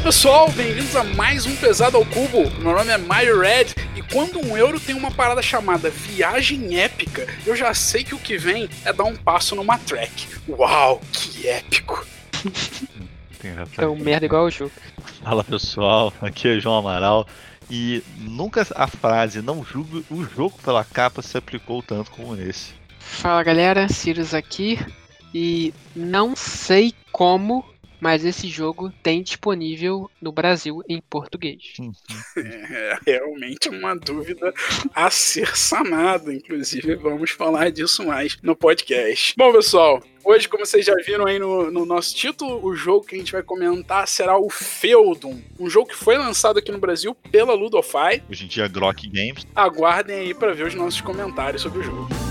Fala pessoal, bem-vindos a mais um Pesado ao Cubo. Meu nome é Mario Red e quando um euro tem uma parada chamada Viagem Épica, eu já sei que o que vem é dar um passo numa track. Uau, que épico! É um merda igual o jogo. Fala pessoal, aqui é João Amaral e nunca a frase não julgue o jogo pela capa se aplicou tanto como nesse. Fala galera, Sirius aqui e não sei como mas esse jogo tem disponível no Brasil em português. É realmente uma dúvida a ser sanada, inclusive vamos falar disso mais no podcast. Bom, pessoal, Hoje, como vocês já viram aí no, no, nosso título, o jogo que a gente vai comentar será o Feudum, um jogo que foi lançado aqui no Brasil pela Ludofy. Hoje em dia, Grok Games. Aguardem aí para ver os nossos comentários sobre o jogo.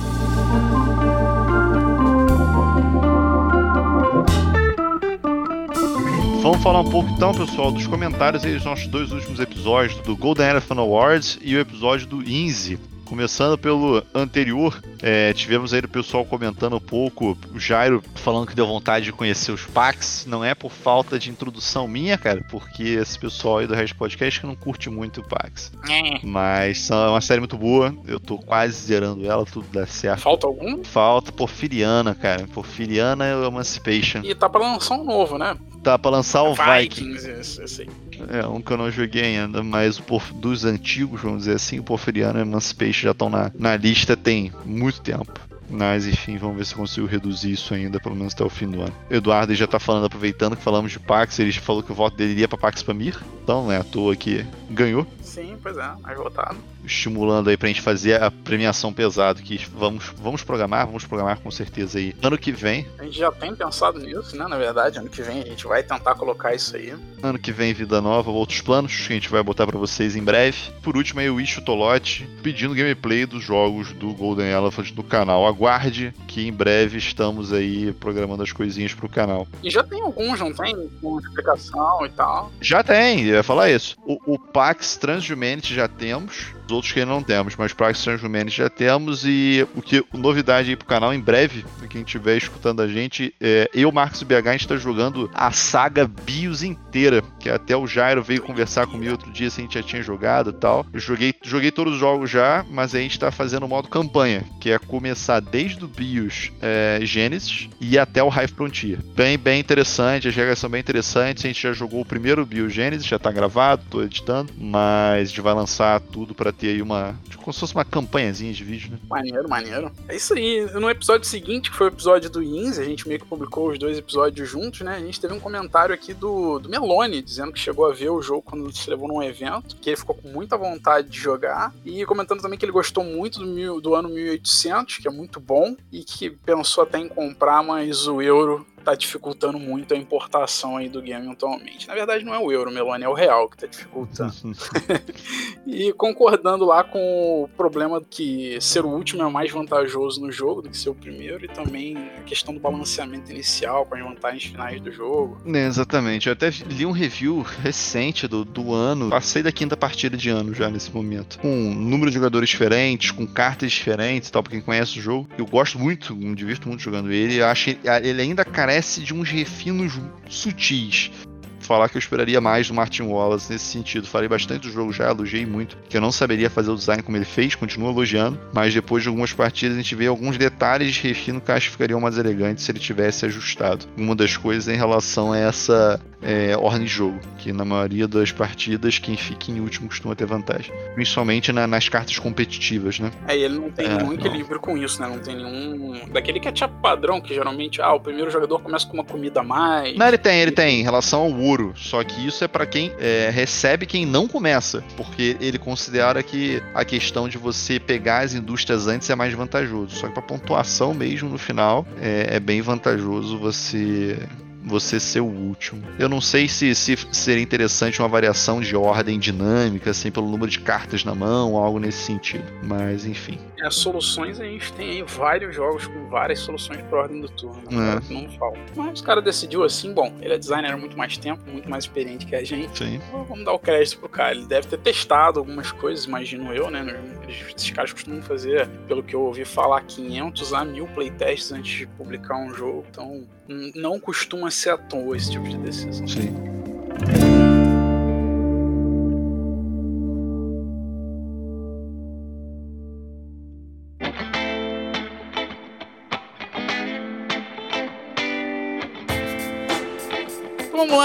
Vamos falar um pouco então, pessoal, dos comentários aí dos nossos dois últimos episódios, do Golden Elephant Awards e o episódio do INSE. Começando pelo anterior, é, tivemos aí o pessoal comentando um pouco, o Jairo falando que deu vontade de conhecer os packs. Não é por falta de introdução minha, cara, porque esse pessoal aí do Red Podcast que não curte muito o Pax. É. Mas é uma série muito boa, eu tô quase zerando ela, tudo dá certo. Falta algum? Falta Porfiriana, cara. Porfiriana é Emancipation. E tá pra lançar um novo, né? Tá pra lançar o Vikings. Vikings. Esse, esse é, um que eu não joguei ainda, mas dos antigos, vamos dizer assim, o Porfiriano e já estão na, na lista tem muito tempo. Mas enfim, vamos ver se eu consigo reduzir isso ainda, pelo menos até o fim do ano. Eduardo já tá falando, aproveitando que falamos de Pax, ele falou que o voto dele iria pra Pax Pamir. Então, né, à toa que ganhou. Sim, pois é, mais votado. Estimulando aí pra gente fazer a premiação pesado, que vamos, vamos programar, vamos programar com certeza aí. Ano que vem. A gente já tem pensado nisso, né? Na verdade, ano que vem a gente vai tentar colocar isso aí. Ano que vem, vida nova, outros planos que a gente vai botar para vocês em breve. Por último, aí o Isho Tolote pedindo gameplay dos jogos do Golden Elephant no canal. Aguarde que em breve estamos aí programando as coisinhas pro canal. E já tem alguns, não tem? Com explicação e tal. Já tem, eu ia falar isso. O, o Pax Transhumanity já temos os outros que ainda não temos, mas Praxis Transhumanity já temos e o que novidade aí pro canal em breve, quem estiver escutando a gente, é, eu, Marcos BH, a gente tá jogando a saga BIOS inteira, que até o Jairo veio conversar comigo outro dia se a gente já tinha jogado e tal. Eu joguei, joguei todos os jogos já, mas a gente tá fazendo o modo campanha, que é começar desde o BIOS é, Genesis e até o Hive Frontier. Bem, bem interessante, as regras são bem interessantes, a gente já jogou o primeiro BIOS Genesis, já tá gravado, tô editando, mas a gente vai lançar tudo para ter aí uma. Tipo, como se fosse uma campanhazinha de vídeo, né? Maneiro, maneiro. É isso aí. No episódio seguinte, que foi o episódio do Inz, a gente meio que publicou os dois episódios juntos, né? A gente teve um comentário aqui do, do Melone, dizendo que chegou a ver o jogo quando se levou num evento, que ele ficou com muita vontade de jogar, e comentando também que ele gostou muito do, mil, do ano 1800, que é muito bom, e que pensou até em comprar, mas o euro tá dificultando muito a importação aí do game atualmente. Na verdade, não é o euro, Meloni, é o real que tá dificultando. e concordando lá com o problema que ser o último é mais vantajoso no jogo do que ser o primeiro, e também a questão do balanceamento inicial com as vantagens finais do jogo. É, exatamente. Eu até li um review recente do, do ano, passei da quinta partida de ano já nesse momento, com um número de jogadores diferentes, com cartas diferentes tal, pra quem conhece o jogo. Eu gosto muito, me divirto muito jogando ele, eu acho ele ainda carece carece de uns refinos sutis falar que eu esperaria mais do Martin Wallace nesse sentido. Falei bastante do jogo já, elogiei muito, que eu não saberia fazer o design como ele fez, continuo elogiando, mas depois de algumas partidas a gente vê alguns detalhes de refino que eu acho que ficariam mais elegantes se ele tivesse ajustado. Uma das coisas é em relação a essa é, ordem de jogo, que na maioria das partidas quem fica em último costuma ter vantagem, principalmente na, nas cartas competitivas, né? É, e ele não tem é, nenhum equilíbrio não. com isso, né? Não tem nenhum daquele catch-up padrão que geralmente, ah, o primeiro jogador começa com uma comida a mais. Não, ele tem, ele tem, em relação ao Só que isso é para quem é, recebe quem não começa, porque ele considera que a questão de você pegar as indústrias antes é mais vantajoso. Só que para pontuação mesmo no final é, é bem vantajoso você você ser o último. Eu não sei se, se seria interessante uma variação de ordem dinâmica, assim, pelo número de cartas na mão, algo nesse sentido. Mas, enfim. As soluções, a gente tem aí vários jogos com várias soluções para ordem do turno. Né? É. Não falta. Mas o cara decidiu assim, bom, ele é designer há muito mais tempo, muito mais experiente que a gente. Sim. Então, vamos dar o crédito pro cara. Ele deve ter testado algumas coisas, imagino eu, né? Esses caras costumam fazer, pelo que eu ouvi falar, 500 a 1000 playtests antes de publicar um jogo. Então, não costuma ser à toa esse tipo de decisão. Sim.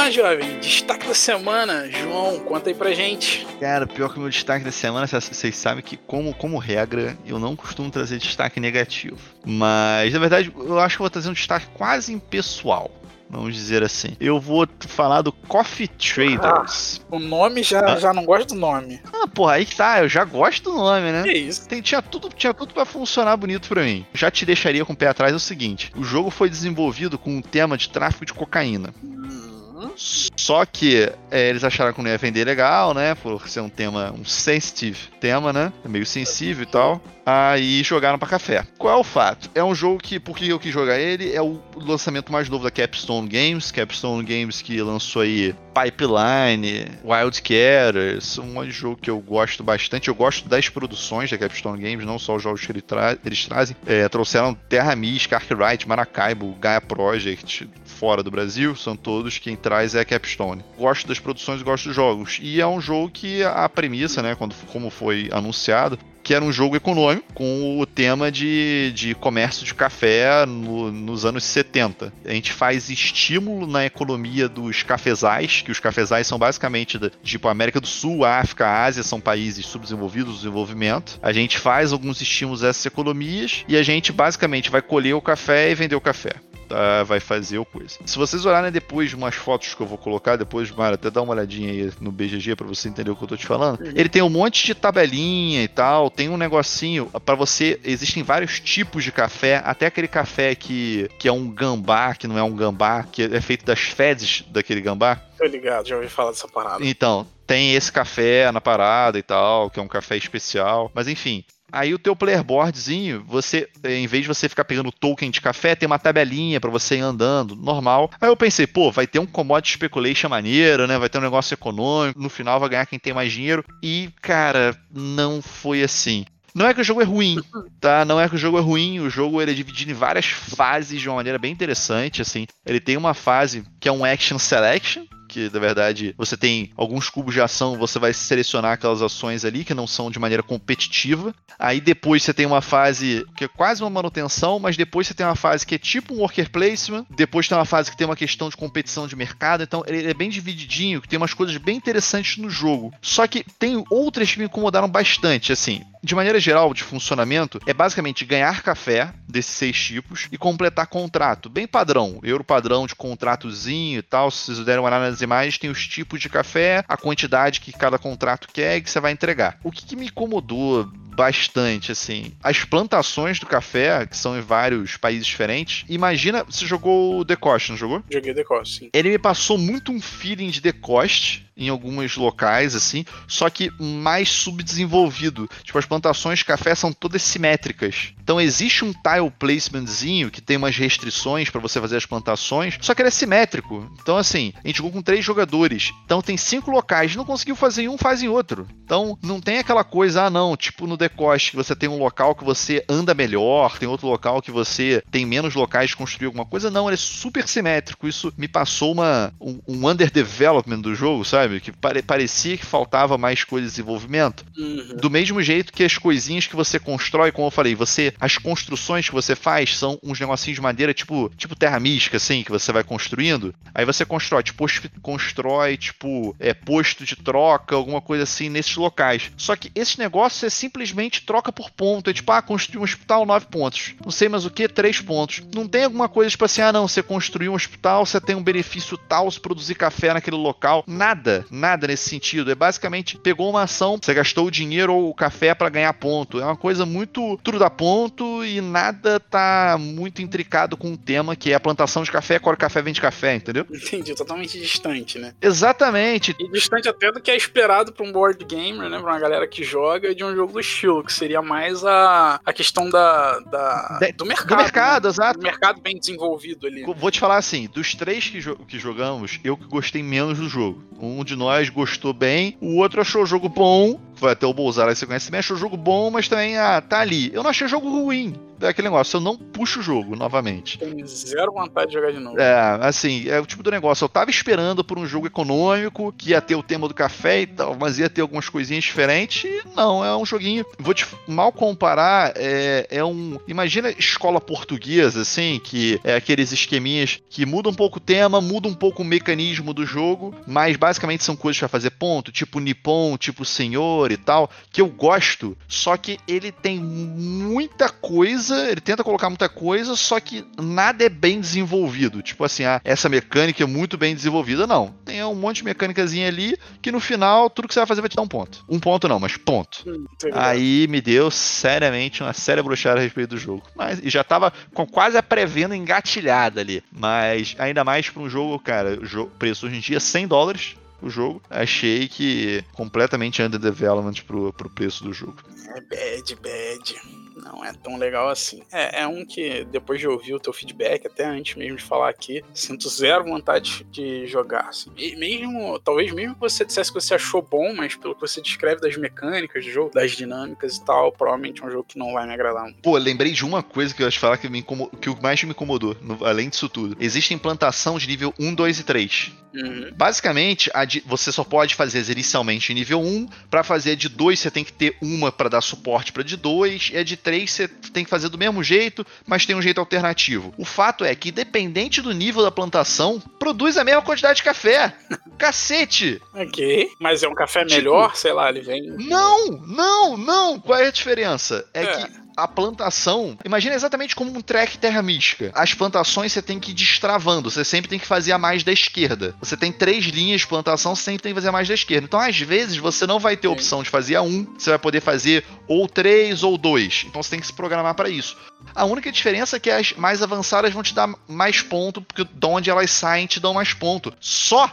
Lá, jovem. Destaque da semana. João, conta aí pra gente. Cara, pior que o meu destaque da semana, vocês sabem que, como, como regra, eu não costumo trazer destaque negativo. Mas, na verdade, eu acho que vou trazer um destaque quase impessoal vamos dizer assim. Eu vou falar do Coffee Traders. Ah, o nome já, ah. já não gosto do nome. Ah, porra, aí que tá, eu já gosto do nome, né? Que isso? Tem, tinha tudo, tinha tudo para funcionar bonito para mim. Já te deixaria com o pé atrás o seguinte: o jogo foi desenvolvido com um tema de tráfico de cocaína. Uhum. Só que é, eles acharam que não ia vender legal, né? Por ser um tema, um sensitive tema, né? É meio sensível e tal aí jogaram para café. Qual é o fato? É um jogo que, por que eu quis jogar ele, é o lançamento mais novo da Capstone Games, Capstone Games que lançou aí Pipeline, Wildcatters, um jogo que eu gosto bastante. Eu gosto das produções da Capstone Games, não só os jogos que eles, tra eles trazem. É, trouxeram Terra Mística, Arkwright, Maracaibo, Gaia Project, fora do Brasil, são todos quem traz é a Capstone. Gosto das produções, gosto dos jogos. E é um jogo que a premissa, né, quando, como foi anunciado, que era um jogo econômico com o tema de, de comércio de café no, nos anos 70. A gente faz estímulo na economia dos cafezais, que os cafezais são basicamente da, tipo América do Sul, África, Ásia, são países subdesenvolvidos do desenvolvimento. A gente faz alguns estímulos a essas economias e a gente basicamente vai colher o café e vender o café tá, vai fazer o coisa. Se vocês olharem depois de umas fotos que eu vou colocar, depois, Mara, até dá uma olhadinha aí no BGG para você entender o que eu tô te falando. Uhum. Ele tem um monte de tabelinha e tal, tem um negocinho para você. Existem vários tipos de café, até aquele café que, que é um gambá, que não é um gambá, que é feito das fezes daquele gambá. Tô ligado, já ouvi falar dessa parada. Então, tem esse café na parada e tal, que é um café especial. Mas enfim, Aí o teu player boardzinho, você, em vez de você ficar pegando token de café, tem uma tabelinha para você ir andando, normal. Aí eu pensei, pô, vai ter um commodity speculation maneiro, né? Vai ter um negócio econômico, no final vai ganhar quem tem mais dinheiro. E, cara, não foi assim. Não é que o jogo é ruim, tá? Não é que o jogo é ruim, o jogo ele é dividido em várias fases de uma maneira bem interessante, assim. Ele tem uma fase que é um action selection, que na verdade você tem alguns cubos de ação, você vai selecionar aquelas ações ali que não são de maneira competitiva. Aí depois você tem uma fase que é quase uma manutenção, mas depois você tem uma fase que é tipo um worker placement, depois tem uma fase que tem uma questão de competição de mercado, então ele é bem divididinho, que tem umas coisas bem interessantes no jogo. Só que tem outras que me incomodaram bastante, assim de maneira geral, de funcionamento, é basicamente ganhar café desses seis tipos e completar contrato. Bem padrão, euro padrão de contratozinho e tal. Se vocês derem uma nas imagens, tem os tipos de café, a quantidade que cada contrato quer e que você vai entregar. O que, que me incomodou bastante, assim. As plantações do café, que são em vários países diferentes. Imagina, você jogou o Decoste, não jogou? Joguei Decoste, sim. Ele me passou muito um feeling de Decoste em alguns locais, assim, só que mais subdesenvolvido. Tipo, as plantações de café são todas simétricas. Então existe um tile placementzinho que tem umas restrições para você fazer as plantações, só que ele é simétrico. Então, assim, a gente jogou com três jogadores. Então tem cinco locais, não conseguiu fazer em um, faz em outro. Então não tem aquela coisa, ah, não, tipo no Decoste, que você tem um local que você anda melhor, tem outro local que você tem menos locais de construir alguma coisa. Não, ele é super simétrico. Isso me passou uma, um, um underdevelopment do jogo, sabe? Que pare parecia que faltava mais coisa de desenvolvimento. Uhum. Do mesmo jeito que as coisinhas que você constrói, como eu falei, você as construções que você faz são uns negocinhos de madeira tipo, tipo terra mística, assim, que você vai construindo. Aí você constrói, tipo, constrói, tipo, é, posto de troca, alguma coisa assim nesses locais. Só que esse negócio você simplesmente troca por ponto. É tipo, ah, construir um hospital, nove pontos. Não sei mais o que, três pontos. Não tem alguma coisa tipo assim, ah, não, você construiu um hospital, você tem um benefício tal se produzir café naquele local. Nada nada, nesse sentido. É basicamente pegou uma ação, você gastou o dinheiro ou o café para ganhar ponto. É uma coisa muito tudo dá ponto e nada tá muito intricado com o tema que é a plantação de café, qual café vende café, entendeu? Entendi, totalmente distante, né? Exatamente. E distante até do que é esperado para um board gamer, né, para uma galera que joga de um jogo do que seria mais a, a questão da, da de, do mercado. Do mercado, né? exato. Do mercado bem desenvolvido ali. Vou te falar assim, dos três que, jo que jogamos, eu que gostei menos do jogo. Um de nós gostou bem, o outro achou o jogo bom, Foi até o Bolsar, aí você conhece, achou o jogo bom, mas também, ah, tá ali. Eu não achei o jogo ruim. É aquele negócio, eu não puxo o jogo novamente. Tenho zero vontade de jogar de novo. É, assim, é o tipo do negócio. Eu tava esperando por um jogo econômico, que ia ter o tema do café e tal, mas ia ter algumas coisinhas diferentes. E não, é um joguinho. Vou te mal comparar, é, é um. Imagina escola portuguesa, assim, que é aqueles esqueminhas que muda um pouco o tema, muda um pouco o mecanismo do jogo, mas basicamente são coisas para fazer ponto, tipo Nippon, tipo Senhor e tal, que eu gosto, só que ele tem muita coisa, ele tenta colocar muita coisa, só que nada é bem desenvolvido. Tipo assim, ah, essa mecânica é muito bem desenvolvida. Não. Tem um monte de mecânicazinha ali que no final tudo que você vai fazer vai te dar um ponto. Um ponto não, mas ponto. Hum, Aí me deu seriamente uma séria brochada a respeito do jogo. Mas e já tava com quase a pré-venda engatilhada ali. Mas ainda mais para um jogo, cara, o preço hoje em dia 100 dólares o jogo. Achei que completamente under development pro, pro preço do jogo. É bad, bad não é tão legal assim. É, é um que, depois de ouvir o teu feedback, até antes mesmo de falar aqui, sinto zero vontade de jogar. Assim. E mesmo, talvez mesmo que você dissesse que você achou bom, mas pelo que você descreve das mecânicas do jogo, das dinâmicas e tal, provavelmente é um jogo que não vai me agradar muito. Pô, lembrei de uma coisa que eu acho falar que, me incomod... que o mais me incomodou, no... além disso tudo. Existe implantação de nível 1, 2 e 3. Uhum. Basicamente, você só pode fazer inicialmente nível 1, para fazer de 2 você tem que ter uma para dar suporte para de 2, e a de 3 você tem que fazer do mesmo jeito, mas tem um jeito alternativo. O fato é que, dependente do nível da plantação, produz a mesma quantidade de café. Cacete! Ok, mas é um café tipo, melhor, sei lá, ele vem. Não, não, não! Qual é a diferença? é. é. que a plantação, imagina exatamente como um trek terra mística. As plantações você tem que ir destravando, você sempre tem que fazer a mais da esquerda. Você tem três linhas de plantação, você sempre tem que fazer a mais da esquerda. Então, às vezes, você não vai ter opção de fazer a um, você vai poder fazer ou três ou dois. Então, você tem que se programar para isso. A única diferença é que as mais avançadas vão te dar mais ponto, porque de onde elas saem te dão mais ponto. Só!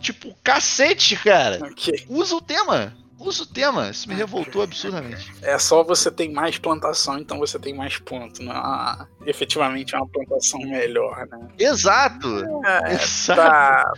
Tipo, cacete, cara! Okay. Usa o tema! Usa o tema. Isso me revoltou absurdamente. É só você tem mais plantação, então você tem mais ponto. Não é efetivamente é uma plantação melhor, né? Exato! É, Exato! Tá...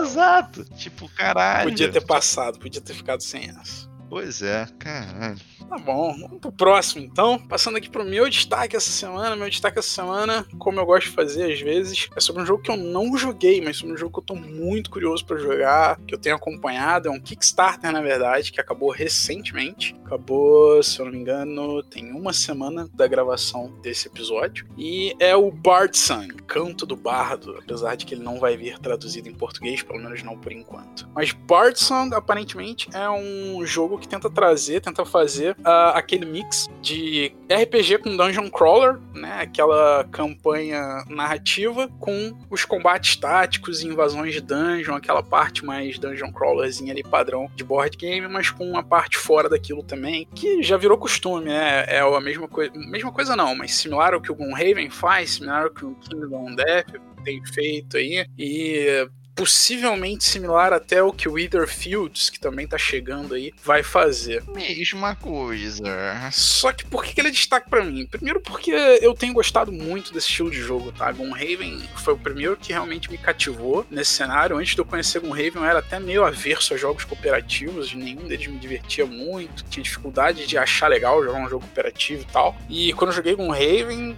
Exato! Tipo, caralho. Podia ter passado, podia ter ficado sem essa. Pois é, caralho. Tá bom, vamos pro próximo então. Passando aqui pro meu destaque essa semana. Meu destaque essa semana, como eu gosto de fazer às vezes, é sobre um jogo que eu não joguei, mas sobre um jogo que eu tô muito curioso para jogar, que eu tenho acompanhado. É um Kickstarter, na verdade, que acabou recentemente. Acabou, se eu não me engano, tem uma semana da gravação desse episódio. E é o Bardson, Canto do Bardo, apesar de que ele não vai vir traduzido em português, pelo menos não por enquanto. Mas Bardson, aparentemente, é um jogo que tenta trazer, tenta fazer uh, aquele mix de RPG com Dungeon Crawler, né? Aquela campanha narrativa com os combates táticos e invasões de dungeon, aquela parte mais Dungeon Crawlerzinha ali padrão de board game, mas com uma parte fora daquilo também, que já virou costume, né? É a mesma coisa, mesma coisa não, mas similar ao que o Gloomhaven faz, similar ao que o Kingdom Death tem feito aí, e possivelmente similar até ao que o Wither Fields, que também tá chegando aí, vai fazer. Mesma coisa. Só que por que ele é destaque para mim? Primeiro porque eu tenho gostado muito desse estilo de jogo, tá? Gunhaven foi o primeiro que realmente me cativou nesse cenário. Antes de eu conhecer Gunhaven, eu era até meio averso a jogos cooperativos, nenhum deles me divertia muito, tinha dificuldade de achar legal jogar um jogo cooperativo e tal. E quando eu joguei Gunhaven,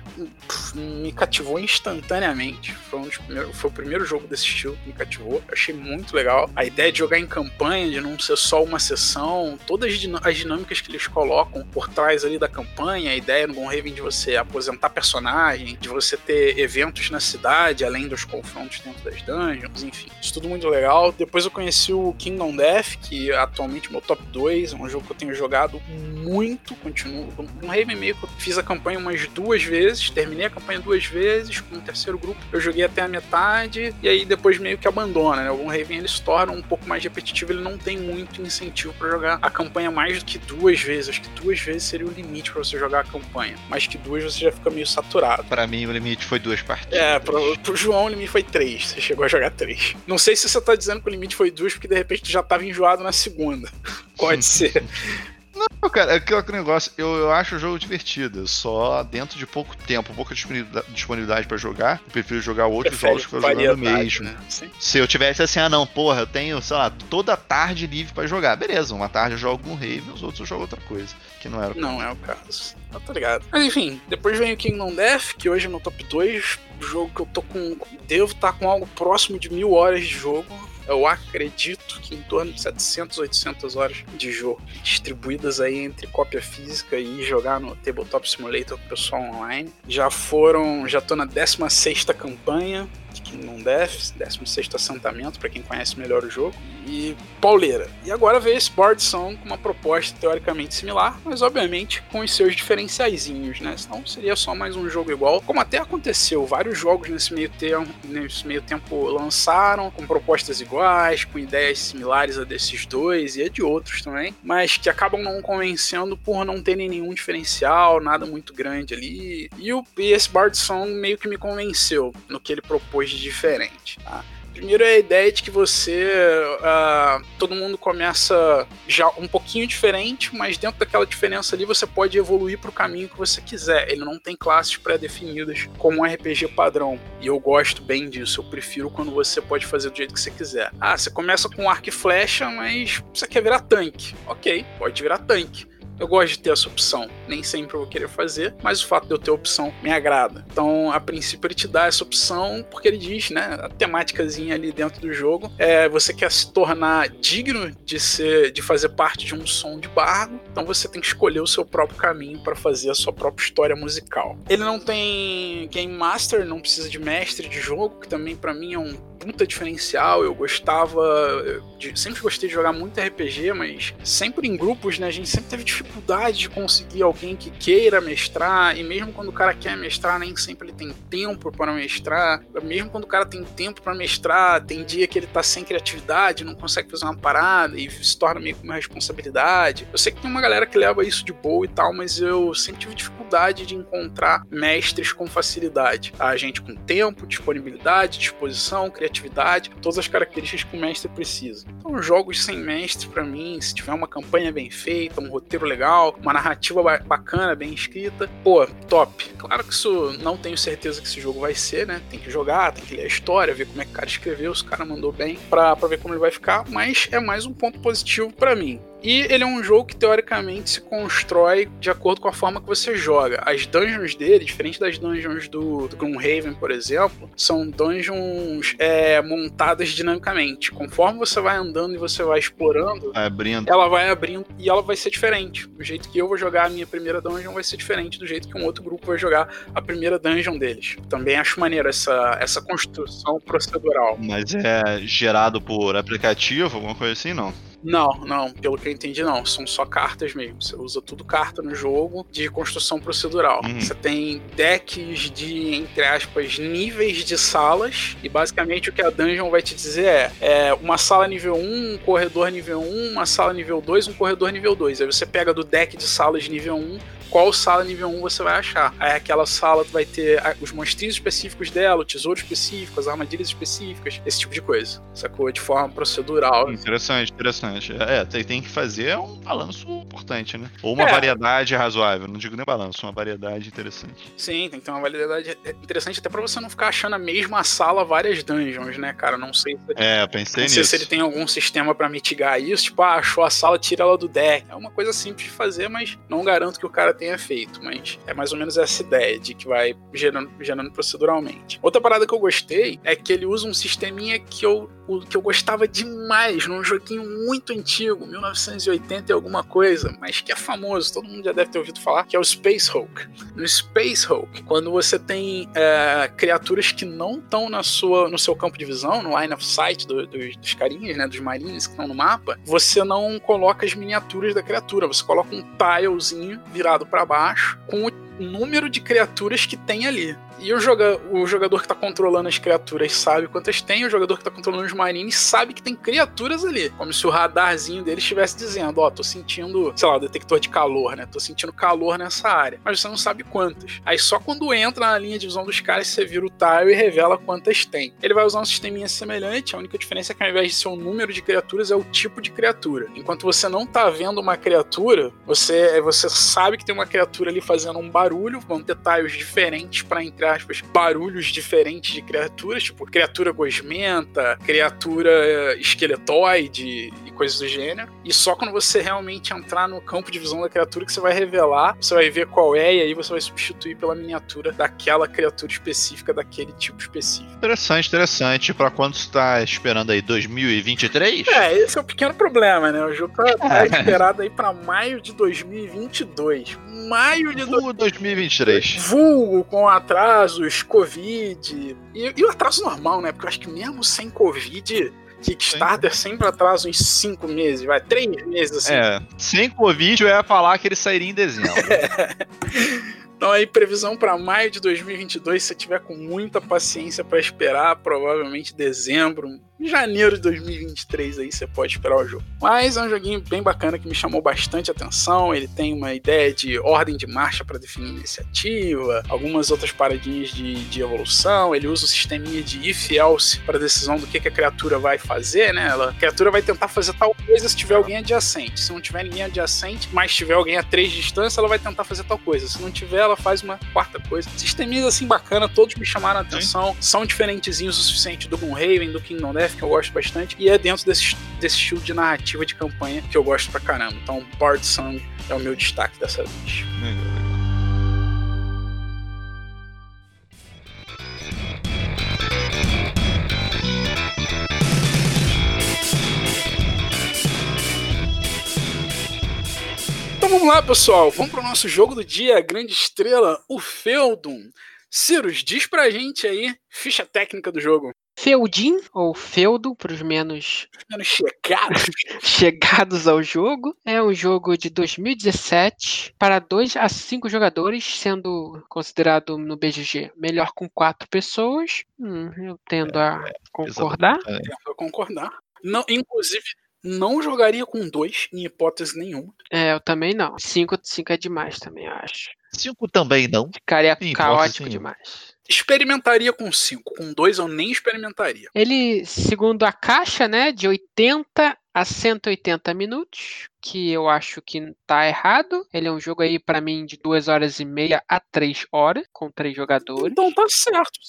me cativou instantaneamente. Foi, um primeiros, foi o primeiro jogo desse estilo que me cativou achei muito legal. A ideia de jogar em campanha, de não ser só uma sessão, todas as dinâmicas que eles colocam por trás ali da campanha, a ideia no Gonhaven de você aposentar personagem, de você ter eventos na cidade, além dos confrontos dentro das dungeons, enfim. Isso tudo muito legal. Depois eu conheci o Kingdom Death, que é atualmente meu top 2, é um jogo que eu tenho jogado muito, continuo. No Raven meio que fiz a campanha umas duas vezes, terminei a campanha duas vezes, com o terceiro grupo eu joguei até a metade, e aí depois meio que abandona, né? O Raven ele se torna um pouco mais repetitivo, ele não tem muito incentivo para jogar a campanha mais do que duas vezes. Acho que duas vezes seria o limite para você jogar a campanha. Mais que duas você já fica meio saturado. Para mim o limite foi duas partidas. É, pro, pro João o limite foi três. Você chegou a jogar três. Não sei se você tá dizendo que o limite foi duas porque de repente tu já tava enjoado na segunda. Pode ser. Não, cara, é aquele negócio, eu, eu acho o jogo divertido, só dentro de pouco tempo, pouca disponibilidade pra jogar, eu prefiro jogar outros Prefere jogos que eu jogando variedade, mesmo. né? Se eu tivesse assim, ah não, porra, eu tenho, sei lá, toda tarde livre pra jogar, beleza, uma tarde eu jogo um Rave, os outros eu jogo outra coisa, que não era o Não é o caso. Eu tô ligado. Mas enfim, depois vem o Kingdom Death, que hoje é meu top 2. Jogo que eu tô com. Devo estar com algo próximo de mil horas de jogo. Eu acredito que em torno de 700, 800 horas de jogo, distribuídas aí entre cópia física e jogar no Tabletop Simulator com o pessoal online. Já foram, já tô na 16ª campanha Kingdom Death, 16º assentamento, para quem conhece melhor o jogo, e pauleira. E agora veio esse Board Song com uma proposta teoricamente similar, mas obviamente com os seus diferenciaizinhos, né? Senão seria só mais um jogo igual, como até aconteceu, vários jogos nesse meio tempo, nesse meio tempo lançaram com propostas iguais, com ideias similares a desses dois e a de outros também, mas que acabam não convencendo por não terem nenhum diferencial, nada muito grande ali. E, o, e esse Bard Song meio que me convenceu no que ele propôs de diferente. Tá? Primeiro é a ideia de que você. Uh, todo mundo começa já um pouquinho diferente, mas dentro daquela diferença ali você pode evoluir para o caminho que você quiser. Ele não tem classes pré-definidas como um RPG padrão. E eu gosto bem disso. Eu prefiro quando você pode fazer do jeito que você quiser. Ah, você começa com arco e flecha, mas você quer virar tanque. Ok, pode virar tanque. Eu gosto de ter essa opção. Nem sempre eu vou querer fazer, mas o fato de eu ter opção me agrada. Então, a princípio, ele te dá essa opção porque ele diz, né? A temáticazinha ali dentro do jogo é você quer se tornar digno de ser, de fazer parte de um som de bardo. Então, você tem que escolher o seu próprio caminho para fazer a sua própria história musical. Ele não tem game master, não precisa de mestre de jogo, que também para mim é um puta diferencial. Eu gostava, sempre gostei de jogar muito RPG, mas sempre em grupos, né? A gente sempre teve dificuldade de conseguir alguém que queira mestrar, e mesmo quando o cara quer mestrar, nem sempre ele tem tempo para mestrar. Mesmo quando o cara tem tempo para mestrar, tem dia que ele tá sem criatividade, não consegue fazer uma parada e se torna meio que uma responsabilidade. Eu sei que tem uma galera que leva isso de boa e tal, mas eu sempre tive dificuldade de encontrar mestres com facilidade. A gente com tempo, disponibilidade, disposição, criatividade, todas as características que o mestre precisa. Então, jogos sem mestre, para mim, se tiver uma campanha bem feita, um roteiro legal, uma narrativa bacana, bem escrita, pô, top. Claro que isso não tenho certeza que esse jogo vai ser, né? Tem que jogar, tem que ler a história, ver como é que o cara escreveu, se o cara mandou bem, pra, pra ver como ele vai ficar, mas é mais um ponto positivo para mim. E ele é um jogo que teoricamente se constrói de acordo com a forma que você joga. As dungeons dele, diferente das dungeons do, do Gloomhaven, por exemplo, são dungeons é, montadas dinamicamente. Conforme você vai andando e você vai explorando, vai abrindo. ela vai abrindo e ela vai ser diferente. O jeito que eu vou jogar a minha primeira dungeon vai ser diferente do jeito que um outro grupo vai jogar a primeira dungeon deles. Também acho maneiro essa, essa construção procedural. Mas é gerado por aplicativo, alguma coisa assim, não? Não, não, pelo que eu entendi, não. São só cartas mesmo. Você usa tudo carta no jogo de construção procedural. Uhum. Você tem decks de, entre aspas, níveis de salas. E basicamente o que a dungeon vai te dizer é, é uma sala nível 1, um corredor nível 1, uma sala nível 2, um corredor nível 2. Aí você pega do deck de salas nível 1 qual sala nível 1 você vai achar. Aí aquela sala vai ter os monstrinhos específicos dela, o tesouro específico, as armadilhas específicas, esse tipo de coisa. Sacou? De forma procedural. Interessante, interessante. É, tem, tem que fazer um balanço importante, né? Ou uma é. variedade razoável. Não digo nem balanço, uma variedade interessante. Sim, tem que ter uma variedade interessante até pra você não ficar achando a mesma sala várias dungeons, né, cara? Não sei. Se, é, pensei não nisso. sei se ele tem algum sistema para mitigar isso. Tipo, ah, achou a sala, tira ela do deck. É uma coisa simples de fazer, mas não garanto que o cara tenha tenha feito, mas é mais ou menos essa ideia de que vai gerando, gerando proceduralmente. Outra parada que eu gostei é que ele usa um sisteminha que eu, que eu gostava demais num joguinho muito antigo, 1980 e alguma coisa, mas que é famoso, todo mundo já deve ter ouvido falar, que é o Space Hulk. No Space Hulk, quando você tem é, criaturas que não estão na sua, no seu campo de visão, no line of sight do, do, dos carinhas, né, dos marines que estão no mapa, você não coloca as miniaturas da criatura, você coloca um tilezinho virado para baixo com o número de criaturas que tem ali. E o, joga, o jogador que tá controlando as criaturas sabe quantas tem, o jogador que tá controlando os marines sabe que tem criaturas ali. Como se o radarzinho dele estivesse dizendo: Ó, oh, tô sentindo, sei lá, o detector de calor, né? Tô sentindo calor nessa área. Mas você não sabe quantas. Aí só quando entra na linha de visão dos caras, você vira o tile e revela quantas tem. Ele vai usar um sisteminha semelhante, a única diferença é que ao invés de ser o número de criaturas, é o tipo de criatura. Enquanto você não tá vendo uma criatura, você, você sabe que tem uma criatura ali fazendo um barulho, vão ter tiles diferentes para, entre aspas, barulhos diferentes de criaturas, tipo criatura gosmenta, criatura esqueletoide e coisas do gênero. E só quando você realmente entrar no campo de visão da criatura que você vai revelar, você vai ver qual é, e aí você vai substituir pela miniatura daquela criatura específica, daquele tipo específico. Interessante, interessante. Para quando você tá esperando aí 2023? É, esse é o pequeno problema, né? O jogo tá, tá esperado aí para maio de 2022. Maio de Vulgo 2023. Vulgo com atrasos, Covid. E, e o atraso normal, né? Porque eu acho que mesmo sem Covid, Kickstarter Sim. sempre atrasa uns 5 meses, vai, 3 meses assim. É, sem Covid eu ia falar que ele sairia em dezembro. Então aí previsão para maio de 2022, se você tiver com muita paciência para esperar, provavelmente dezembro, em janeiro de 2023 aí você pode esperar o jogo. Mas é um joguinho bem bacana que me chamou bastante atenção. Ele tem uma ideia de ordem de marcha para definir iniciativa, algumas outras paradinhas de, de evolução. Ele usa o sisteminha de if-else para decisão do que, que, a criatura vai fazer, né? Ela, a criatura vai tentar fazer tal coisa se tiver alguém adjacente. Se não tiver ninguém adjacente, mas tiver alguém a três de distância, ela vai tentar fazer tal coisa. Se não tiver, ela faz uma quarta coisa. Sisteminhas assim bacana, todos me chamaram a atenção. Sim. São diferentezinhos o suficiente do Moonhaven, do Kingdom Death que eu gosto bastante, e é dentro desse, desse estilo de narrativa de campanha que eu gosto pra caramba. Então, Bard Song é o meu destaque dessa vez. Então vamos lá, pessoal. Vamos para o nosso jogo do dia, a grande estrela, o Feudum. Cirus, diz pra gente aí, ficha técnica do jogo. Feudin, ou Feudo, para os menos, menos chegados. chegados ao jogo. É um jogo de 2017 para 2 a 5 jogadores, sendo considerado no BGG melhor com 4 pessoas. Hum, eu tendo a é, concordar. É. Tendo a concordar. Não, inclusive, não jogaria com 2 em hipótese nenhuma. É, eu também não. 5 é demais também, acho. 5 também não. Ficaria caótico demais experimentaria com 5. Com 2 eu nem experimentaria. Ele, segundo a caixa, né, de 80 a 180 minutos, que eu acho que tá errado. Ele é um jogo aí para mim de 2 horas e meia a 3 horas, com 3 jogadores. Então tá certo.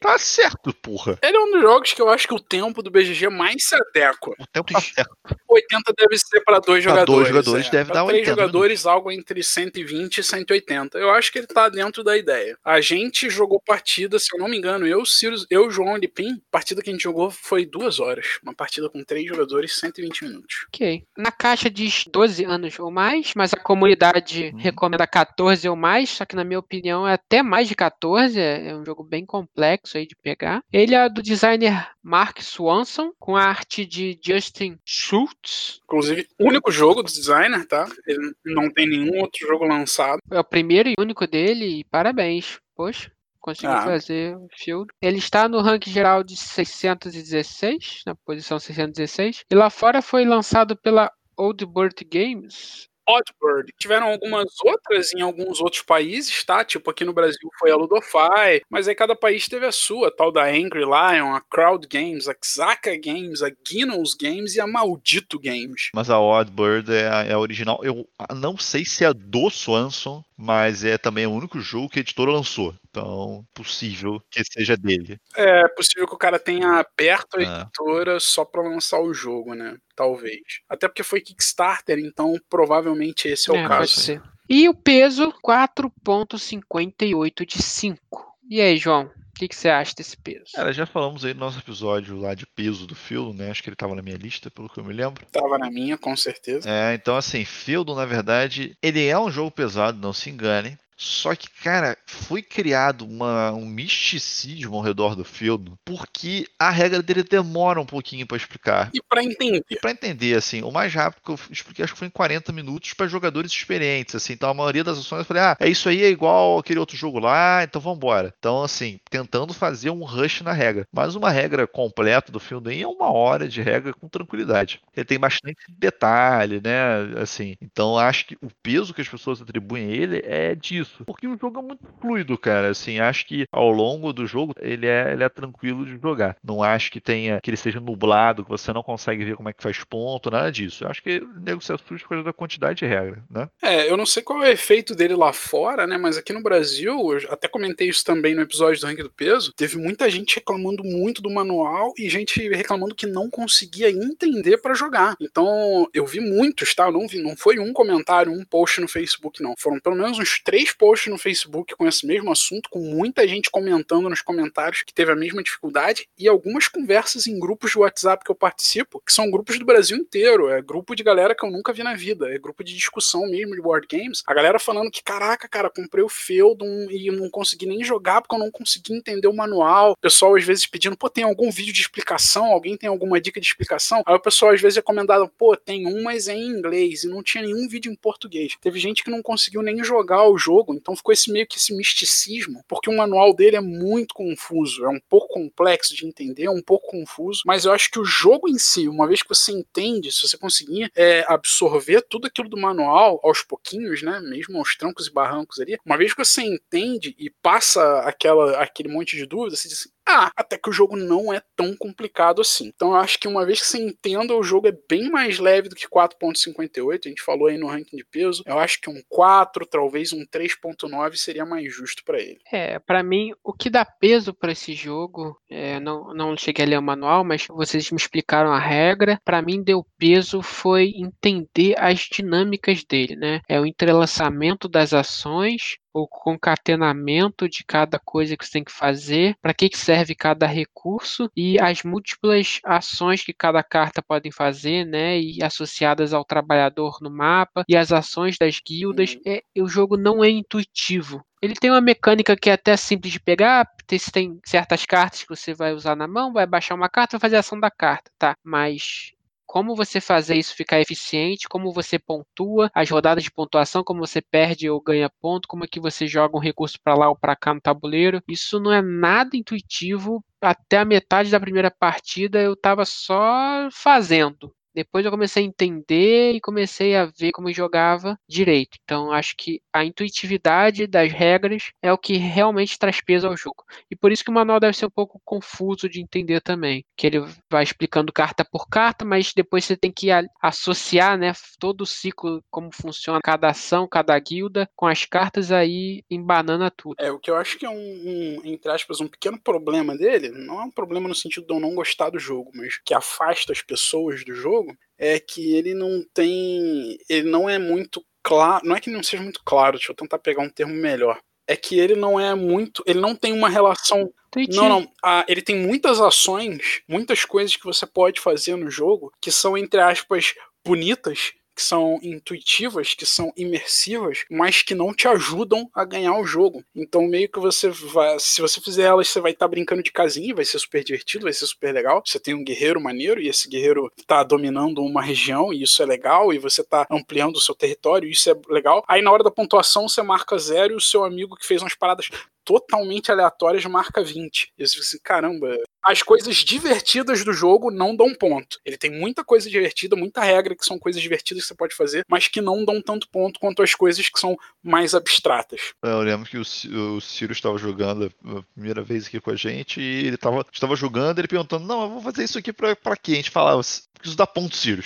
Tá certo, porra. Ele é um dos jogos que eu acho que o tempo do BGG mais se adequa. O tempo tá certo. 80 deve ser para dois jogadores. Pra dois jogadores é. deve pra dar 80. Três jogadores, algo entre 120 e 180. Eu acho que ele tá dentro da ideia. A gente jogou partida, se eu não me engano, eu, Sirius, eu, João e Pim, partida que a gente jogou foi duas horas. Uma partida com três jogadores, 120 120 minutos. Ok. Na caixa diz 12 anos ou mais, mas a comunidade uhum. recomenda 14 ou mais, só que na minha opinião é até mais de 14, é um jogo bem complexo aí de pegar. Ele é do designer Mark Swanson, com a arte de Justin Schultz. Inclusive, único jogo do designer, tá? Ele não tem nenhum outro jogo lançado. É o primeiro e único dele, e parabéns. Poxa conseguiu ah. fazer o field. Ele está no ranking geral de 616, na posição 616. E lá fora foi lançado pela Old Bird Games. Oddbird. Tiveram algumas outras em alguns outros países, tá? Tipo, aqui no Brasil foi a Ludofy, mas aí cada país teve a sua, tal da Angry Lion, a Crowd Games, a Xaka Games, a Guinness Games e a Maldito Games. Mas a Oddbird é a, é a original. Eu não sei se é do Swanson, mas é também o único jogo que a editora lançou. Então, possível que seja dele. É possível que o cara tenha aberto a é. editora é. só para lançar o jogo, né? Talvez. Até porque foi Kickstarter, então provavelmente esse é, é o caso. Pode ser. E o peso, 4,58 de 5. E aí, João? O que, que, você acha desse peso? Cara, já falamos aí no nosso episódio lá de peso do Field, né? Acho que ele tava na minha lista, pelo que eu me lembro. Tava na minha, com certeza. É, então assim, Field, na verdade, ele é um jogo pesado, não se engane. Só que, cara, foi criado uma, um misticismo ao redor do Feudum, porque a regra dele demora um pouquinho para explicar. E para entender. E para entender, assim, o mais rápido que eu expliquei, acho que foi em 40 minutos para jogadores experientes, assim. Então a maioria das ações eu falei, ah, é isso aí, é igual aquele outro jogo lá, então vamos embora. Então, assim, tentando fazer um rush na regra. Mas uma regra completa do Feudum é uma hora de regra com tranquilidade. Ele tem bastante detalhe, né? Assim, então acho que o peso que as pessoas atribuem a ele é disso. Porque o jogo é muito fluido, cara. Assim, acho que ao longo do jogo ele é, ele é tranquilo de jogar. Não acho que tenha que ele seja nublado, que você não consegue ver como é que faz ponto, nada disso. Eu acho que o nego se assusta por causa da quantidade de regra, né? É, eu não sei qual é o efeito dele lá fora, né? Mas aqui no Brasil, eu até comentei isso também no episódio do Ranking do Peso, teve muita gente reclamando muito do manual e gente reclamando que não conseguia entender para jogar. Então, eu vi muitos, tá? Eu não vi, não foi um comentário, um post no Facebook, não. Foram pelo menos uns três posts no Facebook com esse mesmo assunto, com muita gente comentando nos comentários que teve a mesma dificuldade e algumas conversas em grupos de WhatsApp que eu participo, que são grupos do Brasil inteiro. É grupo de galera que eu nunca vi na vida. É grupo de discussão mesmo de board games. A galera falando que, caraca, cara, comprei o Feudum e não consegui nem jogar porque eu não consegui entender o manual. O pessoal às vezes pedindo, pô, tem algum vídeo de explicação? Alguém tem alguma dica de explicação? Aí o pessoal às vezes recomendado, pô, tem um, mas é em inglês e não tinha nenhum vídeo em português. Teve gente que não conseguiu nem jogar o jogo, então ficou esse meio que esse misticismo, porque o manual dele é muito confuso, é um pouco complexo de entender, é um pouco confuso, mas eu acho que o jogo em si, uma vez que você entende, se você conseguir é, absorver tudo aquilo do manual aos pouquinhos, né, mesmo aos trancos e barrancos ali, uma vez que você entende e passa aquela, aquele monte de dúvidas, você diz assim, ah, até que o jogo não é tão complicado assim. Então eu acho que uma vez que você entenda, o jogo é bem mais leve do que 4.58. A gente falou aí no ranking de peso. Eu acho que um 4, talvez um 3.9 seria mais justo para ele. É, para mim, o que dá peso para esse jogo, é, não, não cheguei a ler o manual, mas vocês me explicaram a regra. Para mim, deu peso foi entender as dinâmicas dele, né? É o entrelaçamento das ações, o concatenamento de cada coisa que você tem que fazer, para que, que serve cada recurso e as múltiplas ações que cada carta pode fazer, né, e associadas ao trabalhador no mapa e as ações das guildas. Uhum. É, o jogo não é intuitivo. Ele tem uma mecânica que é até simples de pegar, você tem certas cartas que você vai usar na mão, vai baixar uma carta, vai fazer a ação da carta, tá? Mas como você fazer isso ficar eficiente, como você pontua, as rodadas de pontuação, como você perde ou ganha ponto, como é que você joga um recurso para lá ou para cá no tabuleiro. Isso não é nada intuitivo. Até a metade da primeira partida eu estava só fazendo. Depois eu comecei a entender e comecei a ver como jogava direito. Então acho que a intuitividade das regras é o que realmente traz peso ao jogo. E por isso que o manual deve ser um pouco confuso de entender também, que ele vai explicando carta por carta, mas depois você tem que associar, né, todo o ciclo como funciona cada ação, cada guilda com as cartas aí embanana tudo. É, o que eu acho que é um, um entre aspas, um pequeno problema dele, não é um problema no sentido de eu não gostar do jogo, mas que afasta as pessoas do jogo jogo é que ele não tem. Ele não é muito claro. Não é que não seja muito claro, deixa eu tentar pegar um termo melhor. É que ele não é muito. Ele não tem uma relação. Não, não. Ah, ele tem muitas ações, muitas coisas que você pode fazer no jogo que são, entre aspas, bonitas, que são intuitivas, que são imersivas, mas que não te ajudam a ganhar o jogo. Então, meio que você vai. Se você fizer elas, você vai estar tá brincando de casinha, vai ser super divertido, vai ser super legal. Você tem um guerreiro maneiro e esse guerreiro tá dominando uma região e isso é legal, e você tá ampliando o seu território, e isso é legal. Aí na hora da pontuação você marca zero e o seu amigo que fez umas paradas totalmente aleatórias marca 20. E você fica assim, caramba, as coisas divertidas do jogo não dão ponto. Ele tem muita coisa divertida, muita regra que são coisas divertidas que você pode fazer, mas que não dão tanto ponto quanto as coisas que são mais abstratas. É, eu lembro que o, o Ciro estava jogando a primeira vez aqui com a gente e ele estava, estava jogando, ele perguntando: Não, eu vou fazer isso aqui pra, pra quê? A gente falava, isso dá ponto, Ciro.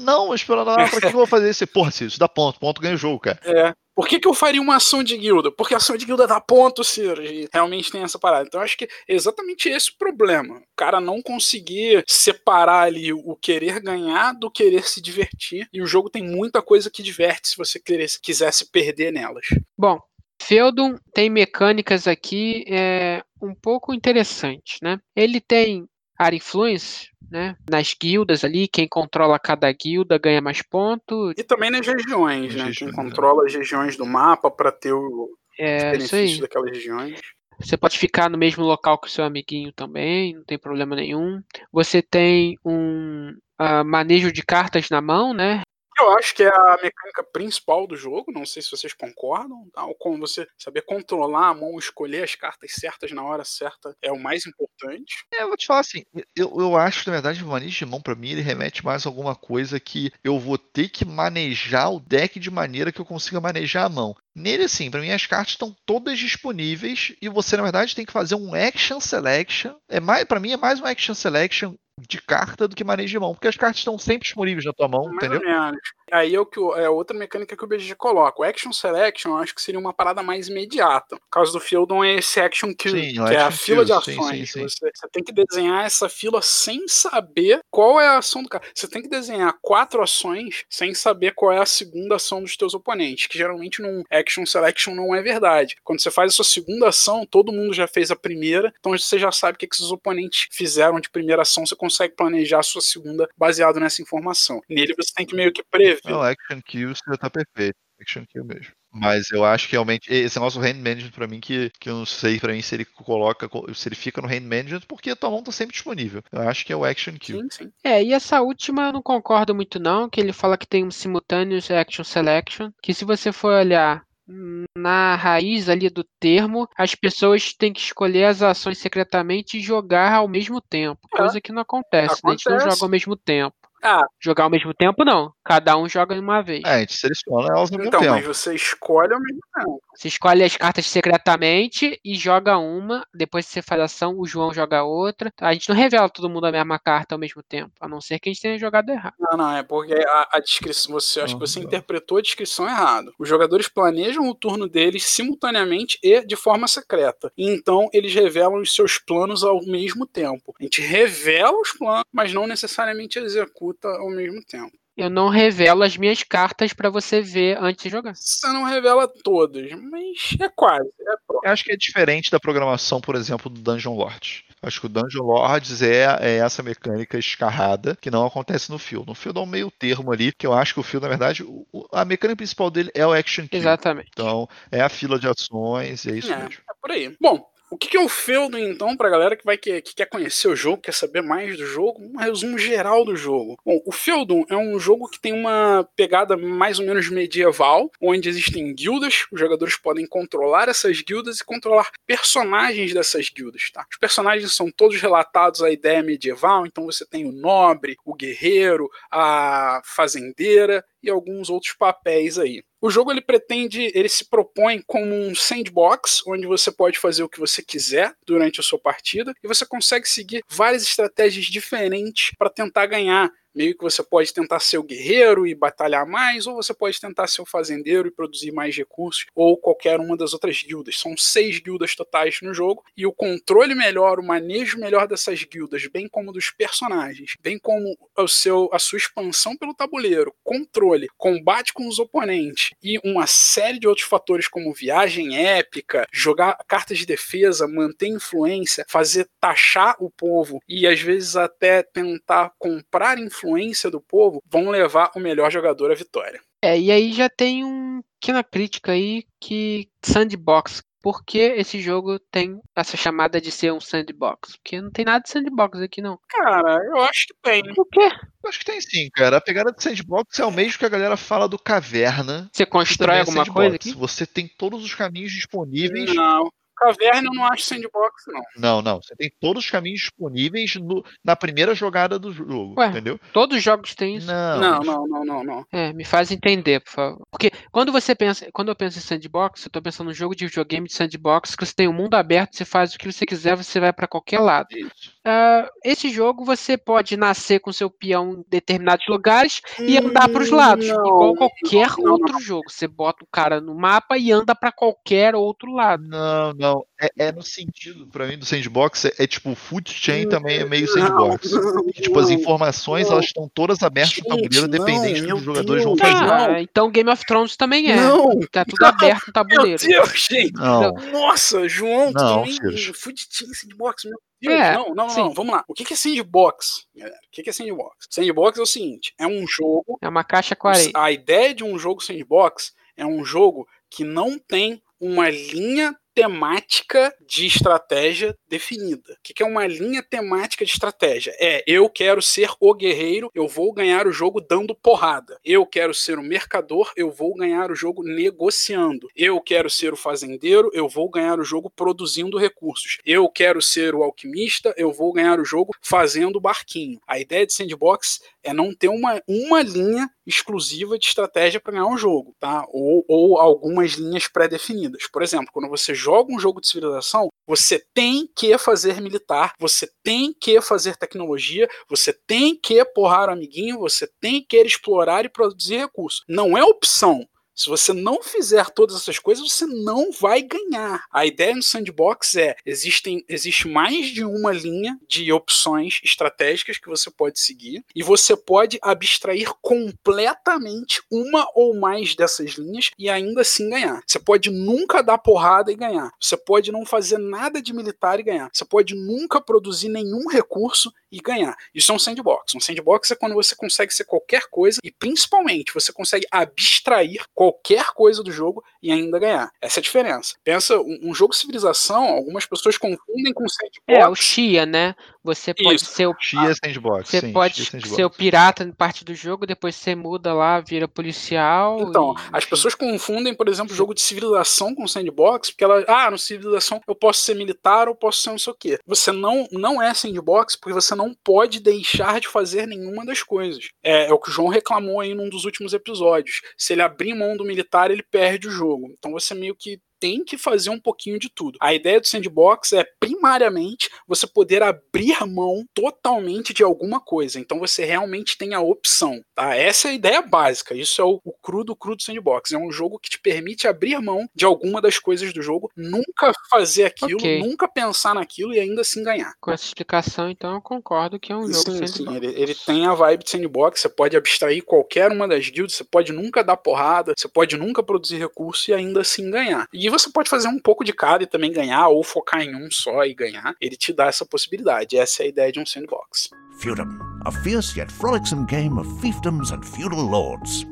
não, mas pela pra que eu vou fazer isso? Porra, Ciro, isso dá ponto, ponto ganha o jogo, cara. É. Por que, que eu faria uma ação de guilda? Porque a ação de guilda dá ponto, Ciro. E realmente tem essa parada. Então acho que é exatamente esse o problema. O cara não conseguir separar ali o querer ganhar do querer se divertir. E o jogo tem muita coisa que diverte se você quisesse perder nelas. Bom, Feudum tem mecânicas aqui é, um pouco interessantes, né? Ele tem Área Influence, né? Nas guildas ali, quem controla cada guilda ganha mais pontos. E também nas regiões, né? Quem controla as regiões do mapa para ter o, É, os isso aí. benefícios daquelas regiões. Você pode ficar no mesmo local que o seu amiguinho também, não tem problema nenhum. Você tem um ah, manejo de cartas na mão, né? Eu acho que é a mecânica principal do jogo, não sei se vocês concordam, tal como você saber controlar a mão, escolher as cartas certas na hora certa é o mais importante. É, eu vou te falar assim, eu, eu acho, na verdade, o manejo de mão, pra mim, ele remete mais a alguma coisa que eu vou ter que manejar o deck de maneira que eu consiga manejar a mão. Nele, assim, pra mim as cartas estão todas disponíveis e você, na verdade, tem que fazer um action selection. É mais, para mim é mais um action selection de carta do que manejo de mão, porque as cartas estão sempre disponíveis na tua mão, Mais entendeu? menos. Aí é, o que, é outra mecânica que o BGG coloca. O Action Selection eu acho que seria uma parada mais imediata. No caso do Fieldon é esse Action Queue, Sim, que é a Action fila de ações. sim, sim. Você, você tem que desenhar essa fila sem saber qual é a ação do cara. Você tem que desenhar quatro ações sem saber qual é a segunda ação dos teus oponentes, que geralmente num Action Selection não é verdade. Quando você faz a sua segunda ação, todo mundo já fez a primeira, então você já sabe o que, que seus oponentes fizeram de primeira ação, você consegue planejar a sua segunda baseado nessa informação. Nele você tem que meio que prever. Não, Action Kill você tá perfeito. Action Kill mesmo. Mas eu acho que realmente. Esse negócio do Hand Management, pra mim, que, que eu não sei pra mim se ele coloca. Se ele fica no Hand Management, porque a tua mão tá sempre disponível. Eu acho que é o Action Kill. Sim, sim. É, e essa última eu não concordo muito não, que ele fala que tem um simultaneous action selection, que se você for olhar na raiz ali do termo, as pessoas têm que escolher as ações secretamente e jogar ao mesmo tempo, É. coisa que não acontece, né? A gente não Acontece. joga ao mesmo tempo. Ah, Jogar ao mesmo tempo não, cada um joga de uma vez. É, a gente seleciona elas ao mesmo então, mas tempo. você escolhe ao mesmo tempo. Você escolhe as cartas secretamente e joga uma, depois você faz ação, o João joga outra. A gente não revela todo mundo a mesma carta ao mesmo tempo, a não ser que a gente tenha jogado errado. Não, não, é porque a, a descrição, você acho que você interpretou a descrição errado. Os jogadores planejam o turno deles simultaneamente e de forma secreta. E então eles revelam os seus planos ao mesmo tempo. A gente revela os planos, mas não necessariamente executa ao mesmo tempo. Eu não revelo as minhas cartas pra você ver antes de jogar. Você não revela todas, mas é quase, é. Eu acho que é diferente da programação, por exemplo, do Dungeon Lords. Acho que o Dungeon Lords é, é essa mecânica escarrada que não acontece no Field. No Field é um meio termo ali, que eu acho que o Field, na verdade, o- o- a mecânica principal dele é o Action Kill. Exatamente. Então, é a fila de ações, e é isso É, mesmo. é por aí. Bom, o que que é o Feudum, então, pra galera que, vai que, que quer conhecer o jogo, quer saber mais do jogo? Um resumo geral do jogo. Bom, o Feudum é um jogo que tem uma pegada mais ou menos medieval, onde existem guildas, os jogadores podem controlar essas guildas e controlar personagens dessas guildas, tá? Os personagens são todos relatados à ideia medieval, então você tem o nobre, o guerreiro, a fazendeira e alguns outros papéis aí. O jogo ele pretende, ele se propõe como um sandbox, onde você pode fazer o que você quiser durante a sua partida e você consegue seguir várias estratégias diferentes para tentar ganhar. Meio que você pode tentar ser o guerreiro e batalhar mais, ou você pode tentar ser o fazendeiro e produzir mais recursos, ou qualquer uma das outras guildas. São seis guildas totais no jogo, e o controle melhor, o manejo melhor dessas guildas, bem como dos personagens, bem como o seu, a sua expansão pelo tabuleiro, controle, combate com os oponentes e uma série de outros fatores como viagem épica, jogar cartas de defesa, manter influência, fazer taxar o povo e às vezes até tentar comprar influência do povo, vão levar o melhor jogador à vitória. É, e aí já tem um pequena crítica aí que sandbox. Por que esse jogo tem essa chamada de ser um sandbox? Porque não tem nada de sandbox aqui, não. Cara, eu acho que tem. Por quê? Eu acho que tem sim, cara. A pegada do sandbox é o mesmo que a galera fala do caverna. Você que constrói é alguma sandbox. coisa aqui? Você tem todos os caminhos disponíveis. Não. Caverna eu não acho sandbox, não. Não, não. Você tem todos os caminhos disponíveis no- na primeira jogada do jogo. Ué, entendeu? Todos os jogos têm isso. Não, Não, não, não, não, não. É, me faz entender, por favor. Porque quando você pensa, quando eu penso em sandbox, eu tô pensando num jogo de videogame de sandbox que você tem um mundo aberto, você faz o que você quiser, você vai pra qualquer lado. Ah, esse jogo você pode nascer com seu peão em determinados lugares e andar para os lados, Hum, Não, igual qualquer não, outro jogo. Você bota o cara no mapa e anda para qualquer outro lado. Não, não. É, é no sentido, pra mim, do sandbox, é, é tipo, o food chain também é meio não, sandbox. não, Que, tipo, as não. informações, não. elas estão todas abertas no tabuleiro, dependente não, do que os meu jogadores vão Deus. fazer. Não. Ah, então Game of Thrones também é. Não, Tá tudo não, aberto no meu tabuleiro. Deus, gente. Não. Nossa, João, tu Não, também. Food Team Sandbox, meu Deus. É, não, não, sim. não, vamos lá. O que é Sandbox, galera? O que que é Sandbox? Sandbox é o seguinte, é um jogo É uma caixa com areia. a ideia de um jogo sandbox é um jogo que não tem uma linha temática de estratégia definida. O que é uma linha temática de estratégia? É, eu quero ser o guerreiro, eu vou ganhar o jogo dando porrada. Eu quero ser o mercador, eu vou ganhar o jogo negociando. Eu quero ser o fazendeiro, eu vou ganhar o jogo produzindo recursos. Eu quero ser o alquimista, eu vou ganhar o jogo fazendo barquinho. A ideia de sandbox é não ter uma, uma linha exclusiva de estratégia para ganhar um jogo, tá? Ou, ou algumas linhas pré-definidas. Por exemplo, quando você joga um jogo de civilização, você tem que fazer militar, você tem que fazer tecnologia, você tem que porrar o amiguinho, você tem que explorar e produzir recursos. Não é opção. Se você não fizer todas essas coisas, você não vai ganhar. A ideia no sandbox é: existem, existe mais de uma linha de opções estratégicas que você pode seguir, e você pode abstrair completamente uma ou mais dessas linhas e ainda assim ganhar. Você pode nunca dar porrada e ganhar. Você pode não fazer nada de militar e ganhar. Você pode nunca produzir nenhum recurso e ganhar. Isso é um sandbox. Um sandbox é quando você consegue ser qualquer coisa e principalmente você consegue abstrair qualquer coisa do jogo e ainda ganhar. Essa é a diferença. Pensa, um, jogo de civilização, algumas pessoas confundem com sandbox. É, o Xia, né? Você pode Isso. ser o. Xia sandbox. Você sim, pode sandbox. ser o pirata em parte do jogo, depois você muda lá, vira policial. Então, e... as pessoas confundem, por exemplo, jogo de civilização com sandbox, porque ela, ah, no civilização eu posso ser militar ou posso ser não sei o quê. Você não, não é sandbox porque você não pode deixar de fazer nenhuma das coisas. É, é o que o João reclamou aí num dos últimos episódios. Se ele abrir mão do militar, ele perde o jogo. Então você meio que tem que fazer um pouquinho de tudo. A ideia do sandbox é primariamente você poder abrir mão totalmente de alguma coisa. Então você realmente tem a opção, tá? Essa é a ideia básica. Isso é o, o cru do cru do sandbox. É um jogo que te permite abrir mão de alguma das coisas do jogo, nunca fazer aquilo, okay. nunca pensar naquilo e ainda assim ganhar. Com essa explicação, então eu concordo que é um jogo sim, sandbox. Sim, ele, ele tem a vibe de sandbox. Você pode abstrair qualquer uma das guilds, você pode nunca dar porrada, você pode nunca produzir recurso e ainda assim ganhar. E e você pode fazer um pouco de cada e também ganhar, ou focar em um só e ganhar. Ele te dá essa possibilidade. Essa é a ideia de um sandbox. Feudum, a fierce yet frolicsome game of fiefdoms and feudal lords.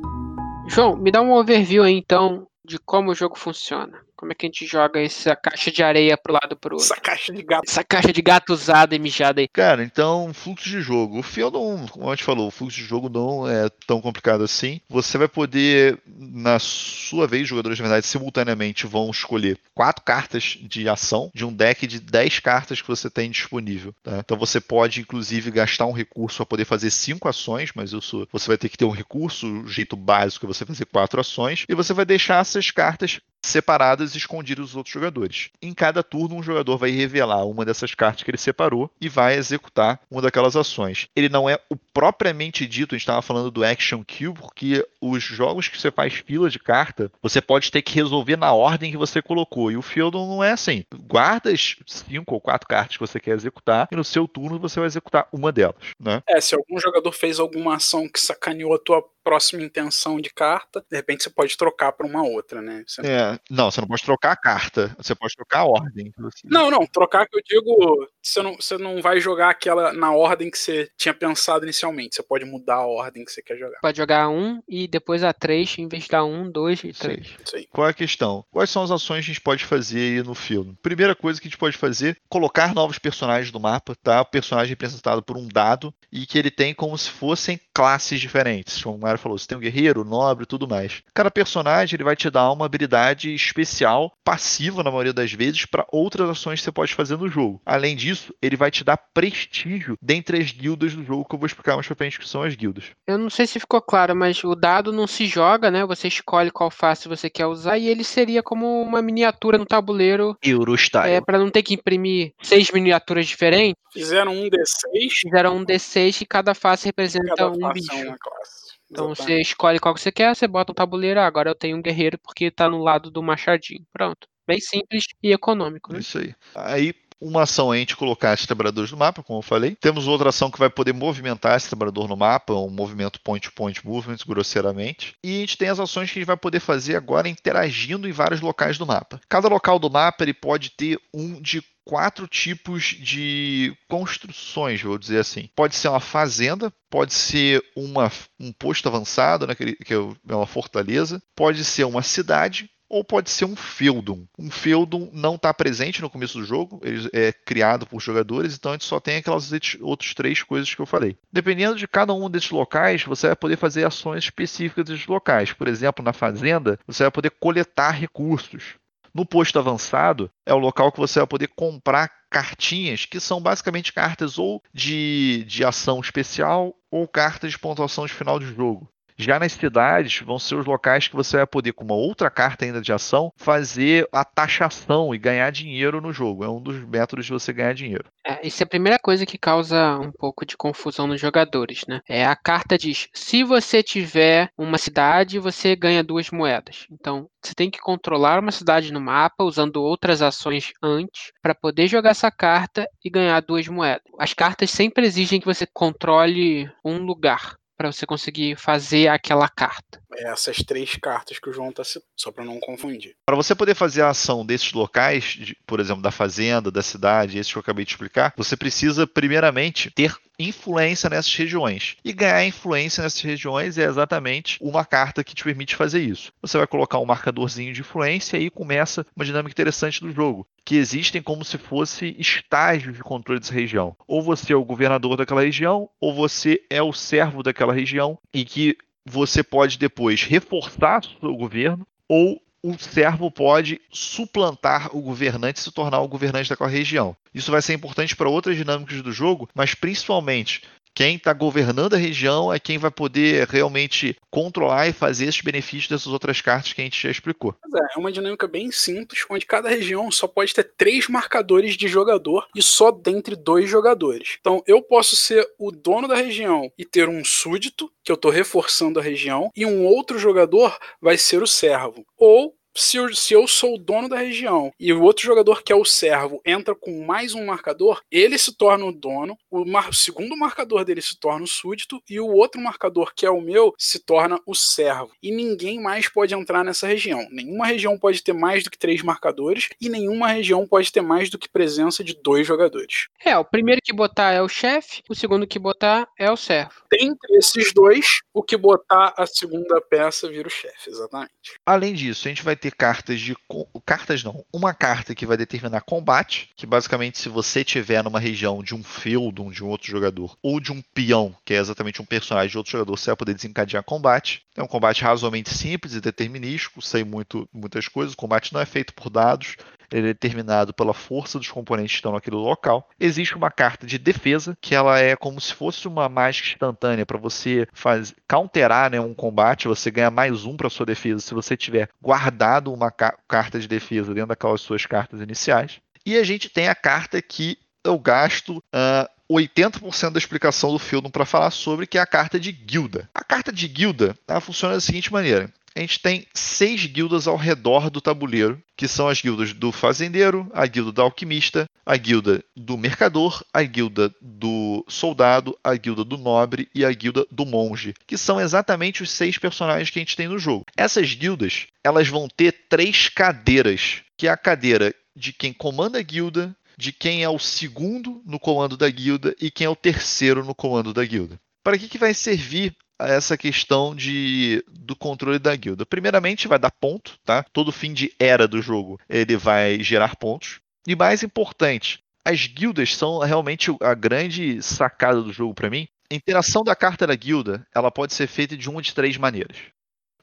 João, me dá um overview aí então de como o jogo funciona. Como é que a gente joga essa caixa de areia pro lado pro outro? Essa caixa de gato. Essa caixa de gato usada e mijada aí. Cara, então, fluxo de jogo. O Fieldon, como a gente falou, o fluxo de jogo não é tão complicado assim. Você vai poder, na sua vez, jogadores de verdade, simultaneamente vão escolher quatro cartas de ação de um deck de 10 cartas que você tem disponível. Tá? Então você pode, inclusive, gastar um recurso para poder fazer cinco ações, mas isso você vai ter que ter um recurso, o jeito básico é você fazer quatro ações, e você vai deixar essas cartas separadas e escondidas dos outros jogadores. Em cada turno, um jogador vai revelar uma dessas cartas que ele separou e vai executar uma daquelas ações. Ele não é o propriamente dito, a gente estava falando do Action Kill, porque os jogos que você faz fila de carta, você pode ter que resolver na ordem que você colocou. E o Fieldon não é assim. Guarda as cinco ou quatro cartas que você quer executar e no seu turno você vai executar uma delas. Né? É, se algum jogador fez alguma ação que sacaneou a tua próxima intenção de carta, de repente você pode trocar para uma outra, né? Você é, não, você não pode trocar a carta, você pode trocar a ordem. Inclusive. Não, não, trocar que eu digo, você não, você não vai jogar aquela na ordem que você tinha pensado inicialmente, você pode mudar a ordem que você quer jogar. Pode jogar um e depois a três, em vez de dar um, dois e três. Sim, sim. Qual é a questão? Quais são as ações que a gente pode fazer aí no filme? Primeira coisa que a gente pode fazer, colocar novos personagens no mapa, tá? O personagem representado por um dado e que ele tem como se fossem classes diferentes. Como o Mário falou, você tem o guerreiro, o nobre e tudo mais. Cada personagem ele vai te dar uma habilidade especial, passiva na maioria das vezes, para outras ações que você pode fazer no jogo. Além disso, ele vai te dar prestígio dentre as guildas do jogo, que eu vou explicar mais pra frente que são as guildas. Eu não sei se ficou claro, mas o dado não se joga, né? Você escolhe qual face você quer usar e ele seria como uma miniatura no tabuleiro. Eurostyle. É, para não ter que imprimir seis miniaturas diferentes. Fizeram um D6. Fizeram um D6 e cada face representa cada um bicho. É uma classe. Então Exatamente. você escolhe qual que você quer, você bota um tabuleiro, ah, agora eu tenho um guerreiro porque tá no lado do machadinho. Pronto. Bem simples e econômico. Né? Isso aí. Aí uma ação é a gente colocar esses trabalhadores no mapa, como eu falei. Temos outra ação que vai poder movimentar esse trabalhador no mapa, um movimento point-to-point -point movement, grosseiramente. E a gente tem as ações que a gente vai poder fazer agora interagindo em vários locais do mapa. Cada local do mapa ele pode ter um de quatro tipos de construções, vou dizer assim. Pode ser uma fazenda, pode ser uma, um posto avançado, né, que é uma fortaleza, pode ser uma cidade, ou pode ser um feudum. Um feudum não está presente no começo do jogo, ele é criado por jogadores, então a gente só tem aquelas outras três coisas que eu falei. Dependendo de cada um desses locais, você vai poder fazer ações específicas desses locais. Por exemplo, na fazenda, você vai poder coletar recursos. No posto avançado é o local que você vai poder comprar cartinhas, que são basicamente cartas ou de, de ação especial ou cartas de pontuação de final de jogo. Já nas cidades, vão ser os locais que você vai poder, com uma outra carta ainda de ação, fazer a taxação e ganhar dinheiro no jogo. É um dos métodos de você ganhar dinheiro. É, isso é a primeira coisa que causa um pouco de confusão nos jogadores, né? É a carta diz: se você tiver uma cidade, você ganha duas moedas. Então, você tem que controlar uma cidade no mapa usando outras ações antes para poder jogar essa carta e ganhar duas moedas. As cartas sempre exigem que você controle um lugar para você conseguir fazer aquela carta. É essas três cartas que o João está citando, só para não confundir. Para você poder fazer a ação desses locais, de, por exemplo, da fazenda, da cidade, esses que eu acabei de explicar, você precisa primeiramente ter influência nessas regiões. E ganhar influência nessas regiões é exatamente uma carta que te permite fazer isso. Você vai colocar um marcadorzinho de influência e aí começa uma dinâmica interessante do jogo, que existem como se fosse estágios de controle dessa região. Ou você é o governador daquela região, ou você é o servo daquela região, e que você pode depois reforçar o seu governo ou o servo pode suplantar o governante e se tornar o governante daquela região. Isso vai ser importante para outras dinâmicas do jogo, mas principalmente quem está governando a região é quem vai poder realmente controlar e fazer esses benefícios dessas outras cartas que a gente já explicou. É, é uma dinâmica bem simples, onde cada região só pode ter três marcadores de jogador e só dentre dois jogadores. Então eu posso ser o dono da região e ter um súdito, que eu estou reforçando a região, e um outro jogador vai ser o servo. Ou se eu, se eu sou o dono da região e o outro jogador que é o servo entra com mais um marcador, ele se torna o dono, o, mar, o segundo marcador dele se torna o súdito e o outro marcador, que é o meu, se torna o servo. E ninguém mais pode entrar nessa região. Nenhuma região pode ter mais do que três marcadores e nenhuma região pode ter mais do que presença de dois jogadores. É, o primeiro que botar é o chefe, o segundo que botar é o servo. Dentre esses dois, o que botar a segunda peça vira o chefe, exatamente. Além disso, a gente vai ter ter cartas de. Cartas não. Uma carta que vai determinar combate, que basicamente, se você tiver numa região de um feudo de um outro jogador, ou de um peão, que é exatamente um personagem de outro jogador, você vai poder desencadear combate. É um combate razoavelmente simples e determinístico, sem muito, muitas coisas. O combate não é feito por dados, ele é determinado pela força dos componentes que estão naquele local. Existe uma carta de defesa, que ela é como se fosse uma mágica instantânea para você faz, counterar né, um combate, você ganha mais um para sua defesa se você tiver guardado uma ca carta de defesa dentro daquelas suas cartas iniciais. E a gente tem a carta que eu gasto uh, 80% da explicação do filme para falar sobre, que é a carta de guilda. A carta de guilda ela funciona da seguinte maneira: a gente tem seis guildas ao redor do tabuleiro, que são as guildas do fazendeiro, a guilda do alquimista, a guilda do mercador, a guilda do soldado, a guilda do nobre e a guilda do monge, que são exatamente os seis personagens que a gente tem no jogo. Essas guildas, elas vão ter três cadeiras, que é a cadeira de quem comanda a guilda, de quem é o segundo no comando da guilda e quem é o terceiro no comando da guilda. Para que, que vai servir a essa questão de, do controle da guilda. Primeiramente, vai dar ponto, tá? Todo fim de era do jogo ele vai gerar pontos. E mais importante, as guildas são realmente a grande sacada do jogo para mim. A interação da carta da guilda ela pode ser feita de uma de três maneiras.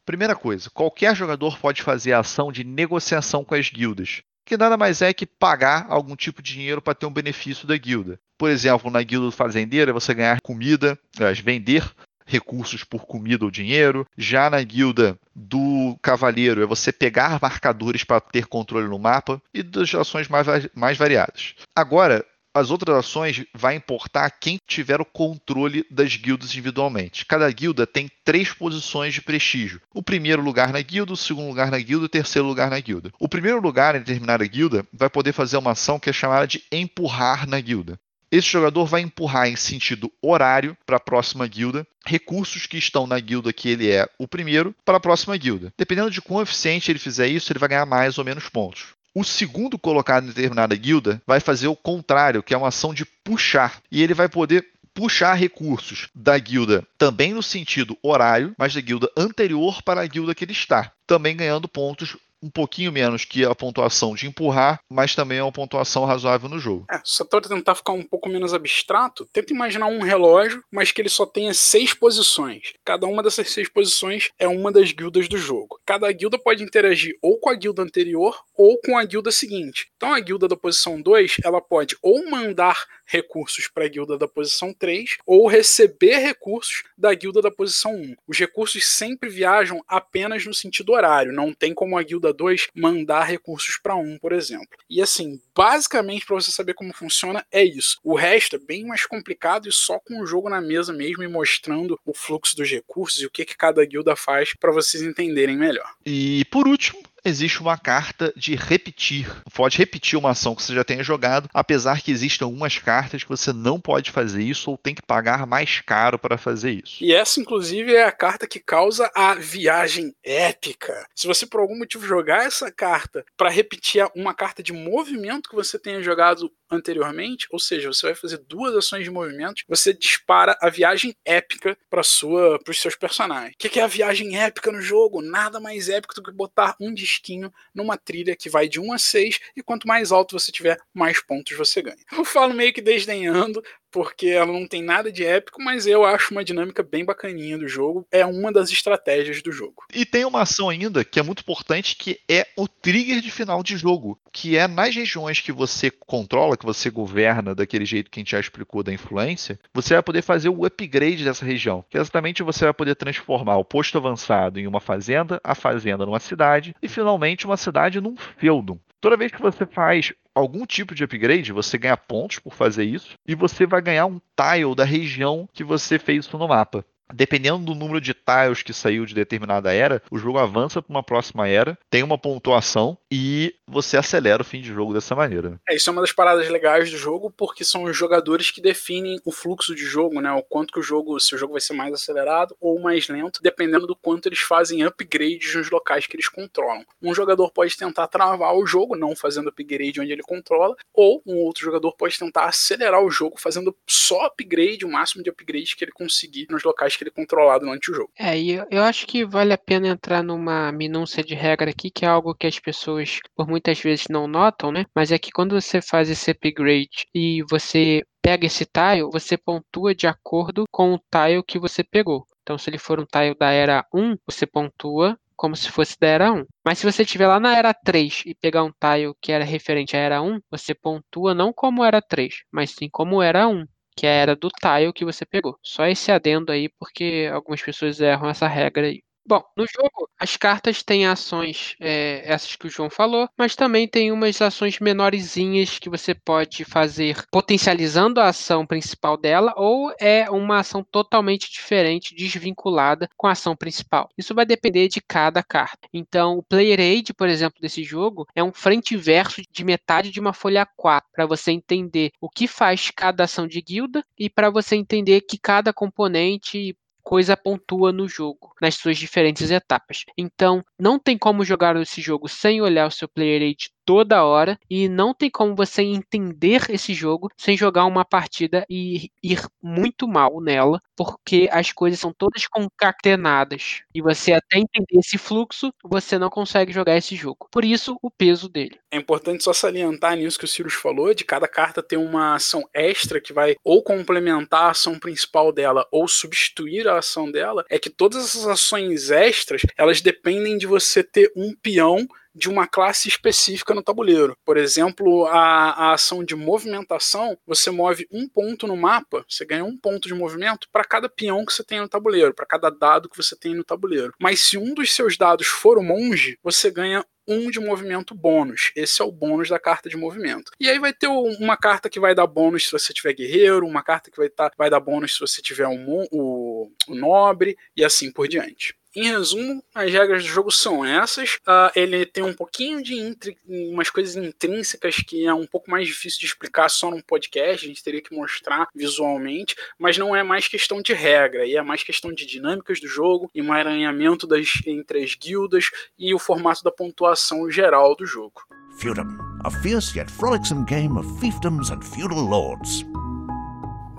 Primeira coisa, qualquer jogador pode fazer a ação de negociação com as guildas, que nada mais é que pagar algum tipo de dinheiro para ter um benefício da guilda. Por exemplo, na guilda do fazendeiro é você ganhar comida, vender recursos por comida ou dinheiro. Já na guilda do cavaleiro é você pegar marcadores para ter controle no mapa e das ações mais, mais variadas. Agora, as outras ações vai importar quem tiver o controle das guildas individualmente. Cada guilda tem três posições de prestígio. O primeiro lugar na guilda, o segundo lugar na guilda e o terceiro lugar na guilda. O primeiro lugar em determinada guilda vai poder fazer uma ação que é chamada de empurrar na guilda. Esse jogador vai empurrar em sentido horário para a próxima guilda recursos que estão na guilda que ele é o primeiro para a próxima guilda. Dependendo de quão eficiente ele fizer isso, ele vai ganhar mais ou menos pontos. O segundo colocado em determinada guilda vai fazer o contrário, que é uma ação de puxar. E ele vai poder puxar recursos da guilda também no sentido horário, mas da guilda anterior para a guilda que ele está, também ganhando pontos um pouquinho menos que a pontuação de empurrar, mas também é uma pontuação razoável no jogo. É, só tentar ficar um pouco menos abstrato, tenta imaginar um relógio, mas que ele só tenha seis posições. Cada uma dessas seis posições é uma das guildas do jogo. Cada guilda pode interagir ou com a guilda anterior ou com a guilda seguinte. Então a guilda da posição 2, ela pode ou mandar recursos para a guilda da posição 3 ou receber recursos da guilda da posição 1. Os recursos sempre viajam apenas no sentido horário, não tem como a guilda 2 mandar recursos para 1, por exemplo. E assim, basicamente para você saber como funciona é isso. O resto é bem mais complicado e só com o jogo na mesa mesmo e mostrando o fluxo dos recursos e o que, que cada guilda faz para vocês entenderem melhor. E por último, existe uma carta de repetir. Pode repetir uma ação que você já tenha jogado, apesar que existem algumas cartas que você não pode fazer isso ou tem que pagar mais caro para fazer isso. E essa, inclusive, é a carta que causa a viagem épica. Se você por algum motivo jogar essa carta para repetir uma carta de movimento que você tenha jogado anteriormente, ou seja, você vai fazer duas ações de movimento, você dispara a viagem épica para sua, para os seus personagens. O que é a viagem épica no jogo? Nada mais épico do que botar um disquinho numa trilha que vai de 1 a 6 e quanto mais alto você tiver, mais pontos você ganha. Eu falo meio que desdenhando, porque ela não tem nada de épico, mas eu acho uma dinâmica bem bacaninha do jogo. É uma das estratégias do jogo. E tem uma ação ainda que é muito importante, que é o trigger de final de jogo, que é nas regiões que você controla, que você governa daquele jeito que a gente já explicou da influência, você vai poder fazer o upgrade dessa região. Que exatamente você vai poder transformar o posto avançado em uma fazenda, a fazenda numa cidade e finalmente uma cidade num feudo. Toda vez que você faz algum tipo de upgrade, você ganha pontos por fazer isso, e você vai ganhar um tile da região que você fez isso no mapa dependendo do número de tiles que saiu de determinada era, o jogo avança para uma próxima era, tem uma pontuação e você acelera o fim de jogo dessa maneira. É, isso é uma das paradas legais do jogo, porque são os jogadores que definem o fluxo de jogo, né? O quanto que o jogo, se o jogo vai ser mais acelerado ou mais lento, dependendo do quanto eles fazem upgrades nos locais que eles controlam. Um jogador pode tentar travar o jogo, não fazendo upgrade onde ele controla, ou um outro jogador pode tentar acelerar o jogo fazendo só upgrade, o máximo de upgrades que ele conseguir nos locais que ele controlar durante o jogo. É, e eu, eu acho que vale a pena entrar numa minúcia de regra aqui, que é algo que as pessoas por muitas vezes não notam, né? Mas é que quando você faz esse upgrade e você pega esse tile, você pontua de acordo com o tile que você pegou. Então, se ele for um tile da era 1, você pontua como se fosse da era 1. Mas se você estiver lá na era 3 e pegar um tile que era referente à era 1, você pontua não como era 3, mas sim como era 1 que era do tile que você pegou. Só esse adendo aí, porque algumas pessoas erram essa regra aí. Bom, no jogo, as cartas têm ações, é, essas que o João falou, mas também tem umas ações menorzinhas que você pode fazer potencializando a ação principal dela, ou é uma ação totalmente diferente, desvinculada com a ação principal. Isso vai depender de cada carta. Então, o Player Aid, por exemplo, desse jogo, é um frente e verso de metade de uma folha 4, para você entender o que faz cada ação de guilda e para você entender que cada componente coisa pontua no jogo, nas suas diferentes etapas. Então, não tem como jogar esse jogo sem olhar o seu player age toda hora e não tem como você entender esse jogo sem jogar uma partida e ir muito mal nela, porque as coisas são todas concatenadas e você até entender esse fluxo, você não consegue jogar esse jogo. Por isso, o peso dele. É importante só salientar nisso que o Sirius falou, de cada carta ter uma ação extra que vai ou complementar a ação principal dela ou substituir a ação dela, é que todas essas ações extras, elas dependem de você ter um peão de uma classe específica no tabuleiro. Por exemplo, a, a ação de movimentação, você move um ponto no mapa, você ganha um ponto de movimento para cada peão que você tem no tabuleiro, para cada dado que você tem no tabuleiro. Mas se um dos seus dados for o monge, você ganha um de movimento bônus. Esse é o bônus da carta de movimento. E aí vai ter uma carta que vai dar bônus se você tiver guerreiro, uma carta que vai, tá, vai dar bônus se você tiver um, o, o nobre, e assim por diante. Em resumo, as regras do jogo são essas. Uh, ele tem um pouquinho de intri umas coisas intrínsecas que é um pouco mais difícil de explicar só num podcast, a gente teria que mostrar visualmente, mas não é mais questão de regra, e é mais questão de dinâmicas do jogo, emaranhamento das, entre as guildas e o formato da pontuação geral do jogo. Feudum, a fierce yet frolicsome game of fiefdoms and feudal lords.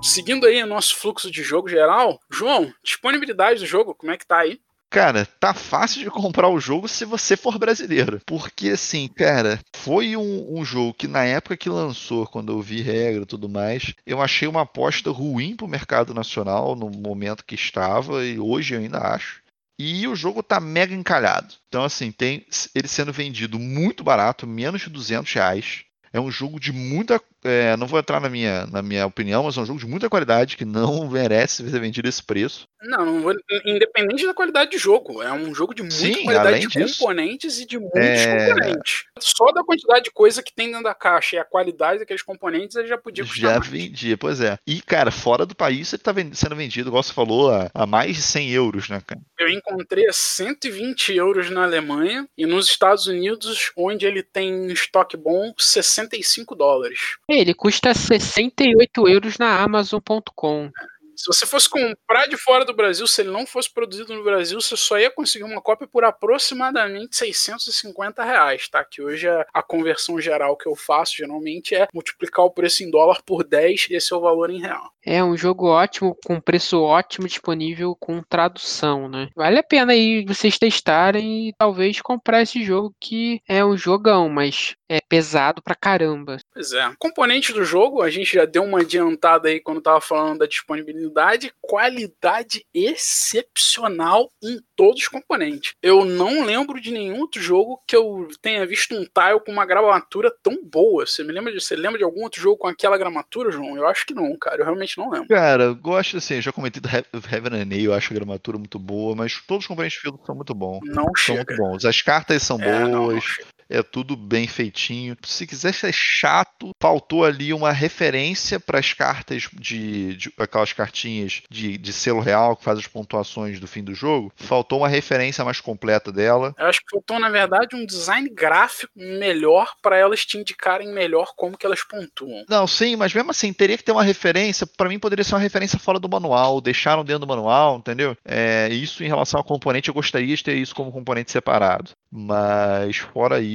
Seguindo aí o nosso fluxo de jogo geral, João, disponibilidade do jogo, como é que tá aí? Cara, tá fácil de comprar o jogo se você for brasileiro. Porque, assim, cara, foi um, um jogo que na época que lançou, quando eu vi regra e tudo mais, eu achei uma aposta ruim pro mercado nacional no momento que estava, e hoje eu ainda acho. E o jogo tá mega encalhado. Então, assim, tem ele sendo vendido muito barato, menos de 200 reais. É um jogo de muita é, não vou entrar na minha, na minha opinião, mas é um jogo de muita qualidade que não merece ser vendido esse preço. Não, não vou, independente da qualidade de jogo, é um jogo de muita Sim, qualidade de disso, componentes e de muitos é... componentes. Só da quantidade de coisa que tem dentro da caixa e a qualidade daqueles componentes, ele já podia custar Já mais. vendia, pois é. E, cara, fora do país ele tá sendo vendido, igual você falou, a, a mais de 100 euros, né, cara? Eu encontrei a 120 euros na Alemanha e nos Estados Unidos, onde ele tem estoque bom, 65 dólares. Ele custa 68 euros na Amazon.com. Se você fosse comprar de fora do Brasil, se ele não fosse produzido no Brasil, você só ia conseguir uma cópia por aproximadamente 650 reais, tá? Que hoje é a conversão geral que eu faço, geralmente, é multiplicar o preço em dólar por 10, esse é o valor em real. É um jogo ótimo, com preço ótimo, disponível com tradução, né? Vale a pena aí vocês testarem e talvez comprar esse jogo que é um jogão, mas é pesado pra caramba. Pois é. Componente do jogo, a gente já deu uma adiantada aí quando tava falando da disponibilidade, qualidade excepcional em todos os componentes. Eu não lembro de nenhum outro jogo que eu tenha visto um tile com uma gramatura tão boa. Você me lembra de, você lembra de algum outro jogo com aquela gramatura, João? Eu acho que não, cara. Eu realmente não lembro. Cara, eu gosto assim, já comentei do Heaven and eu acho a gramatura muito boa, mas todos os componentes de filme são muito bons. Não são chega. muito bons. As cartas são é, boas. Não, não é tudo bem feitinho. Se quiser ser chato, faltou ali uma referência para as cartas de, de, aquelas cartinhas de, de selo real que faz as pontuações do fim do jogo. Faltou uma referência mais completa dela. Eu acho que faltou na verdade um design gráfico melhor para elas te indicarem melhor como que elas pontuam. Não, sim, mas mesmo assim teria que ter uma referência. Para mim poderia ser uma referência fora do manual. Deixaram dentro do manual, entendeu? É, isso em relação ao componente eu gostaria de ter isso como componente separado. Mas fora isso.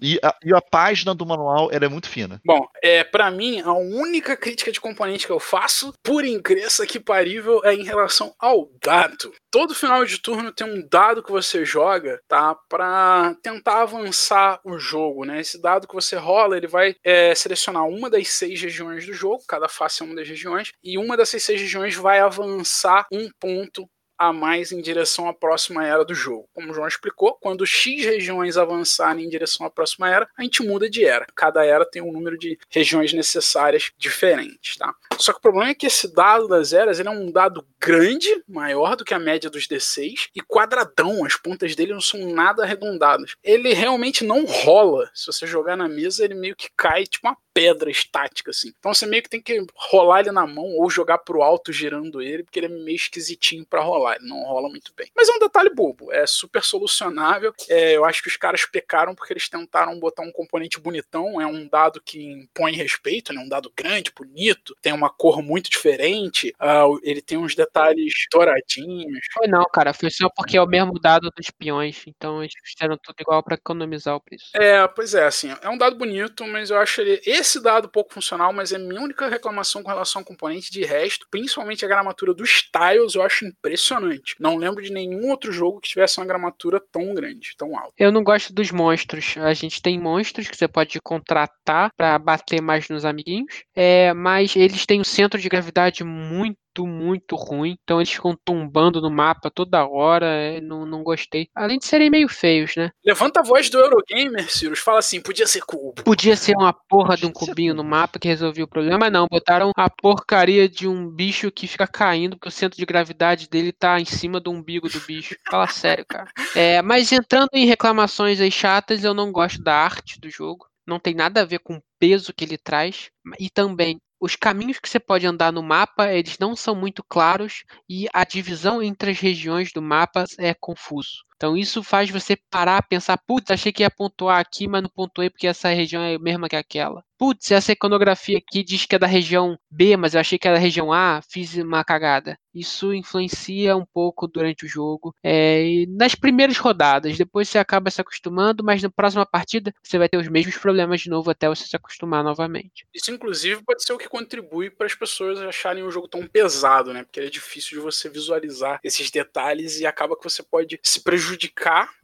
E a, e a página do manual é muito fina. Bom, é para mim, a única crítica de componente que eu faço, por incrível que parível, é em relação ao dado. Todo final de turno tem um dado que você joga, tá? Pra tentar avançar o jogo, né? Esse dado que você rola, ele vai é, selecionar uma das seis regiões do jogo, cada face é uma das regiões, e uma dessas seis regiões vai avançar um ponto a mais em direção à próxima era do jogo. Como o João explicou, quando X regiões avançarem em direção à próxima era, a gente muda de era. Cada era tem um número de regiões necessárias diferentes, tá? Só que o problema é que esse dado das eras ele é um dado grande, maior do que a média dos D6 e quadradão. As pontas dele não são nada arredondadas. Ele realmente não rola. Se você jogar na mesa, ele meio que cai tipo uma pedra estática, assim. Então você meio que tem que rolar ele na mão ou jogar pro alto girando ele, porque ele é meio esquisitinho para rolar. Ele não rola muito bem. Mas é um detalhe bobo. É super solucionável. É, eu acho que os caras pecaram porque eles tentaram botar um componente bonitão. É um dado que impõe respeito, né? Um dado grande, bonito. Tem uma cor muito diferente. Uh, ele tem uns detalhes douradinhos. Foi não, cara. Foi só porque é o mesmo dado dos peões. Então eles fizeram tudo igual para economizar o preço. É, pois é, assim. É um dado bonito, mas eu acho ele esse dado pouco funcional, mas é minha única reclamação com relação ao componente. De resto, principalmente a gramatura dos tiles, eu acho impressionante. Não lembro de nenhum outro jogo que tivesse uma gramatura tão grande, tão alta. Eu não gosto dos monstros. A gente tem monstros que você pode contratar para bater mais nos amiguinhos, é, mas eles têm um centro de gravidade muito muito, muito ruim. Então eles ficam tombando no mapa toda hora. É, não, não gostei. Além de serem meio feios, né? Levanta a voz do Eurogamer, Cirus. Fala assim: podia ser cubo. Podia ser uma porra de um cubinho no mapa que resolvia o problema. Mas não, botaram a porcaria de um bicho que fica caindo, porque o centro de gravidade dele tá em cima do umbigo do bicho. Fala sério, cara. É, mas entrando em reclamações aí chatas, eu não gosto da arte do jogo. Não tem nada a ver com o peso que ele traz. E também os caminhos que você pode andar no mapa, eles não são muito claros e a divisão entre as regiões do mapa é confuso. Então isso faz você parar, pensar, putz, achei que ia pontuar aqui, mas não pontuei porque essa região é a mesma que aquela. Putz, essa iconografia aqui diz que é da região B, mas eu achei que era da região A, fiz uma cagada. Isso influencia um pouco durante o jogo. É, nas primeiras rodadas, depois você acaba se acostumando, mas na próxima partida você vai ter os mesmos problemas de novo até você se acostumar novamente. Isso, inclusive, pode ser o que contribui para as pessoas acharem o jogo tão pesado, né? Porque é difícil de você visualizar esses detalhes e acaba que você pode se prejudicar,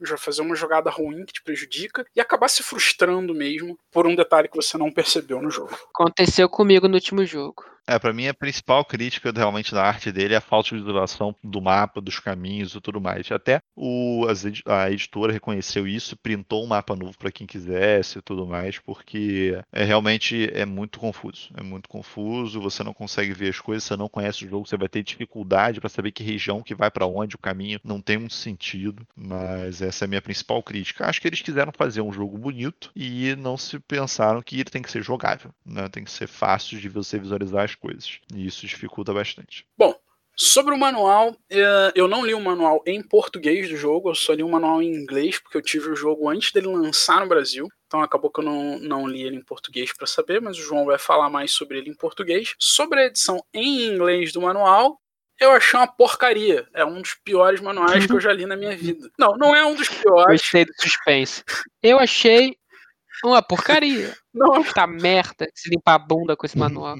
já fazer uma jogada ruim que te prejudica e acabar se frustrando mesmo por um detalhe que você não percebeu no jogo. Aconteceu comigo no último jogo. É, para mim a principal crítica realmente da arte dele é a falta de visualização do mapa, dos caminhos e tudo mais. Até o, a editora reconheceu isso, printou um mapa novo para quem quisesse e tudo mais, porque é realmente é muito confuso. É muito confuso, você não consegue ver as coisas, você não conhece o jogo, você vai ter dificuldade para saber que região que vai para onde, o caminho não tem muito sentido. Mas essa é a minha principal crítica. Acho que eles quiseram fazer um jogo bonito e não se pensaram que ele tem que ser jogável, né? Tem que ser fácil de você visualizar as coisas. E isso dificulta bastante. Bom, Sobre o manual, é, eu não li o manual em português do jogo, eu só li o manual em inglês, porque eu tive o jogo antes dele lançar no Brasil. Então acabou que eu não, não li ele em português para saber, mas o João vai falar mais sobre ele em português. Sobre a edição em inglês do manual, eu achei uma porcaria. É um dos piores manuais que eu já li na minha vida. Não, não é um dos piores. Gostei do suspense. Eu achei uma porcaria. Não. Tá merda se limpar a bunda com esse manual.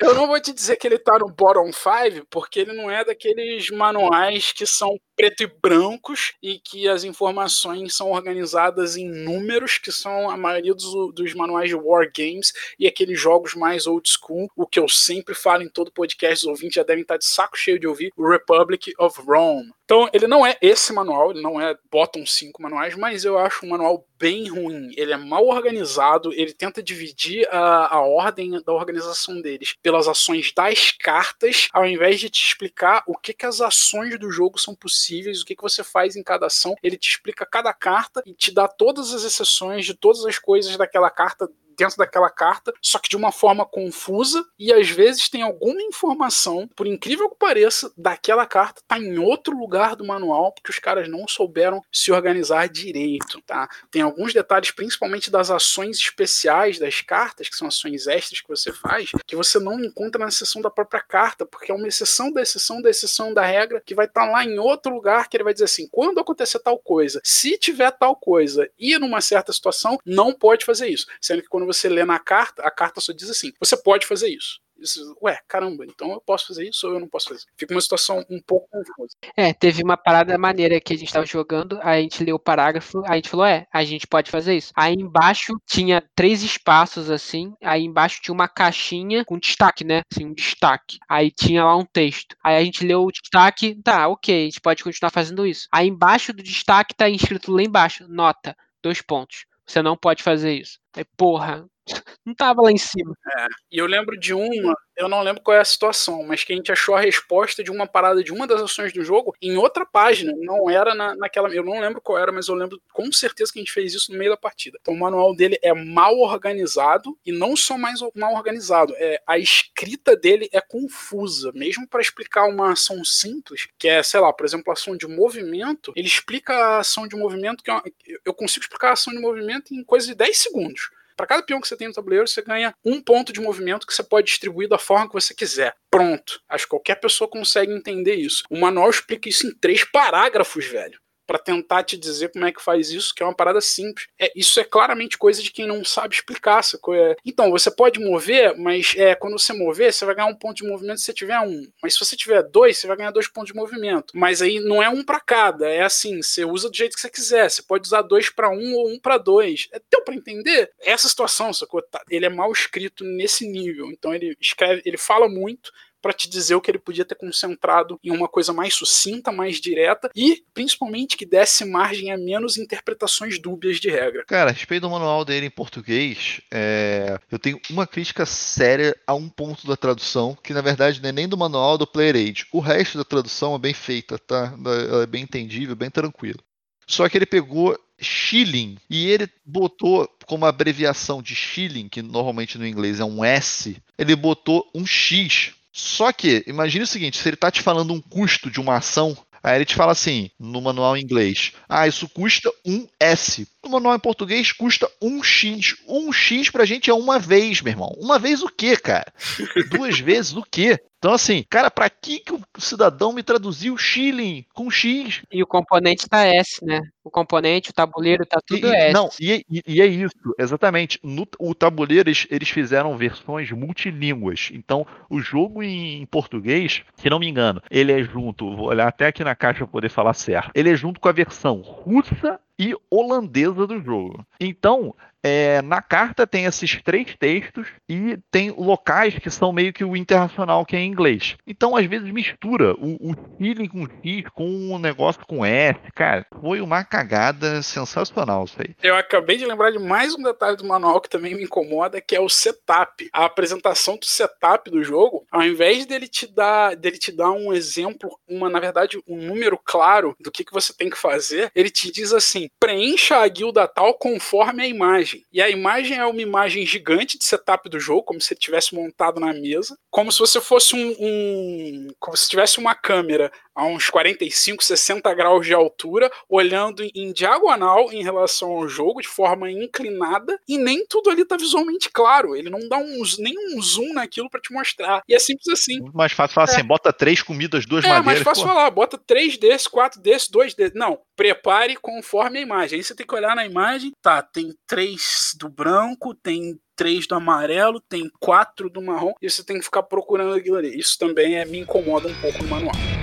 Eu não vou te dizer que ele tá no bottom 5, porque ele não é daqueles manuais que são preto e brancos e que as informações são organizadas em números, que são a maioria dos, dos manuais de War Games e aqueles jogos mais old school, o que eu sempre falo em todo podcast, os ouvintes já devem estar de saco cheio de ouvir, o Republic of Rome. Então, ele não é esse manual, ele não é bottom 5 manuais, mas eu acho um manual bem ruim. Ele é mal organizado, ele tenta dividir a, a ordem da organização deles pelas ações das cartas, ao invés de te explicar o que, que as ações do jogo são possíveis, o que, que você faz em cada ação. Ele te explica cada carta e te dá todas as exceções de todas as coisas daquela carta dentro daquela carta, só que de uma forma confusa e às vezes tem alguma informação, por incrível que pareça, daquela carta tá em outro lugar do manual porque os caras não souberam se organizar direito, tá? Tem alguns detalhes, principalmente das ações especiais das cartas, que são ações extras que você faz, que você não encontra na seção da própria carta, porque é uma exceção da exceção da exceção da regra que vai estar tá lá em outro lugar que ele vai dizer assim: quando acontecer tal coisa, se tiver tal coisa e numa certa situação, não pode fazer isso. Sendo que quando você lê na carta, a carta só diz assim: você pode fazer isso. Ué, caramba, então eu posso fazer isso ou eu não posso fazer? Fica uma situação um pouco confusa. É, teve uma parada maneira que a gente estava jogando, a gente leu o parágrafo, a gente falou, é, a gente pode fazer isso. Aí embaixo tinha três espaços assim, aí embaixo tinha uma caixinha com destaque, né? Assim, um destaque. Aí tinha lá um texto. Aí a gente leu o destaque, tá, ok, a gente pode continuar fazendo isso. Aí embaixo do destaque tá escrito lá embaixo, nota, dois pontos. Você não pode fazer isso. Aí, porra, não tava lá em cima. É, e eu lembro de uma, eu não lembro qual é a situação, mas que a gente achou a resposta de uma parada de uma das ações do jogo em outra página, não era na, naquela, eu não lembro qual era, mas eu lembro com certeza que a gente fez isso no meio da partida. Então o manual dele é mal organizado e não só mais mal organizado, é a escrita dele é confusa, mesmo para explicar uma ação simples, que é, sei lá, por exemplo, a ação de movimento, ele explica a ação de movimento que é eu consigo explicar a ação de movimento em coisa de 10 segundos. Para cada peão que você tem no tabuleiro, você ganha um ponto de movimento que você pode distribuir da forma que você quiser. Pronto. Acho que qualquer pessoa consegue entender isso. O manual explica isso em três parágrafos, velho para tentar te dizer como é que faz isso, que é uma parada simples. É, isso é claramente coisa de quem não sabe explicar. Sacou? É, então, você pode mover, mas é, quando você mover, você vai ganhar um ponto de movimento se você tiver um. Mas se você tiver dois, você vai ganhar dois pontos de movimento. Mas aí não é um para cada, é assim, você usa do jeito que você quiser. Você pode usar dois para um ou um para dois. É, deu para entender? Essa situação, sacou? Tá, ele é mal escrito nesse nível. Então ele escreve, ele fala muito, para te dizer o que ele podia ter concentrado em uma coisa mais sucinta, mais direta e principalmente que desse margem a menos interpretações dúbias de regra. Cara, a respeito do manual dele em português, é... eu tenho uma crítica séria a um ponto da tradução, que na verdade não é nem do manual do Player Age. O resto da tradução é bem feita, tá? Ela é bem entendível, bem tranquilo. Só que ele pegou shilling e ele botou como abreviação de shilling, que normalmente no inglês é um S, ele botou um X só que, imagine o seguinte: se ele está te falando um custo de uma ação, Aí ele te fala assim, no manual em inglês, ah, isso custa um S. No manual em português custa um X. Um X pra gente é uma vez, meu irmão. Uma vez o quê, cara? Duas vezes o quê? Então, assim, cara, pra que, que o cidadão me traduziu shilling com X? E o componente tá S, né? O componente, o tabuleiro, tá tudo e, S. Não, e, e, é isso, exatamente. No, o tabuleiro, eles, eles, fizeram versões multilínguas. Então, o jogo em, em, português, se não me engano, ele é junto, vou olhar até aqui na caixa para poder falar certo. Ele é junto com a versão russa e holandesa do jogo. Então, é, na carta tem esses três textos e tem locais que são meio que o internacional, que é em inglês. Então, às vezes, mistura o, o com X com um negócio com S. Cara, foi uma cagada sensacional isso aí. Eu acabei de lembrar de mais um detalhe do manual que também me incomoda, que é o setup. A apresentação do setup do jogo, ao invés dele te dar, dele te dar um exemplo, uma, na verdade, um número claro do que, que você tem que fazer, ele te diz assim: preencha a guilda tal conforme a imagem imagem. E a imagem é uma imagem gigante de setup do jogo, como se ele tivesse montado na mesa, como se você fosse um, um como se tivesse uma câmera a uns 45, 60 graus de altura, olhando em diagonal em relação ao jogo, de forma inclinada, e nem tudo ali tá visualmente claro. Ele não dá um, nem um zoom naquilo para te mostrar. E é simples assim. Muito mais fácil falar é. assim, bota três comidas, duas é, maneiras. É mais fácil pô. falar, bota três desses, quatro desses, dois desses. Não, prepare conforme a imagem. Aí você tem que olhar na imagem, tá, tem três do branco, tem três do amarelo, tem quatro do marrom, e você tem que ficar procurando aquilo ali. Isso também é, me incomoda um pouco no manual.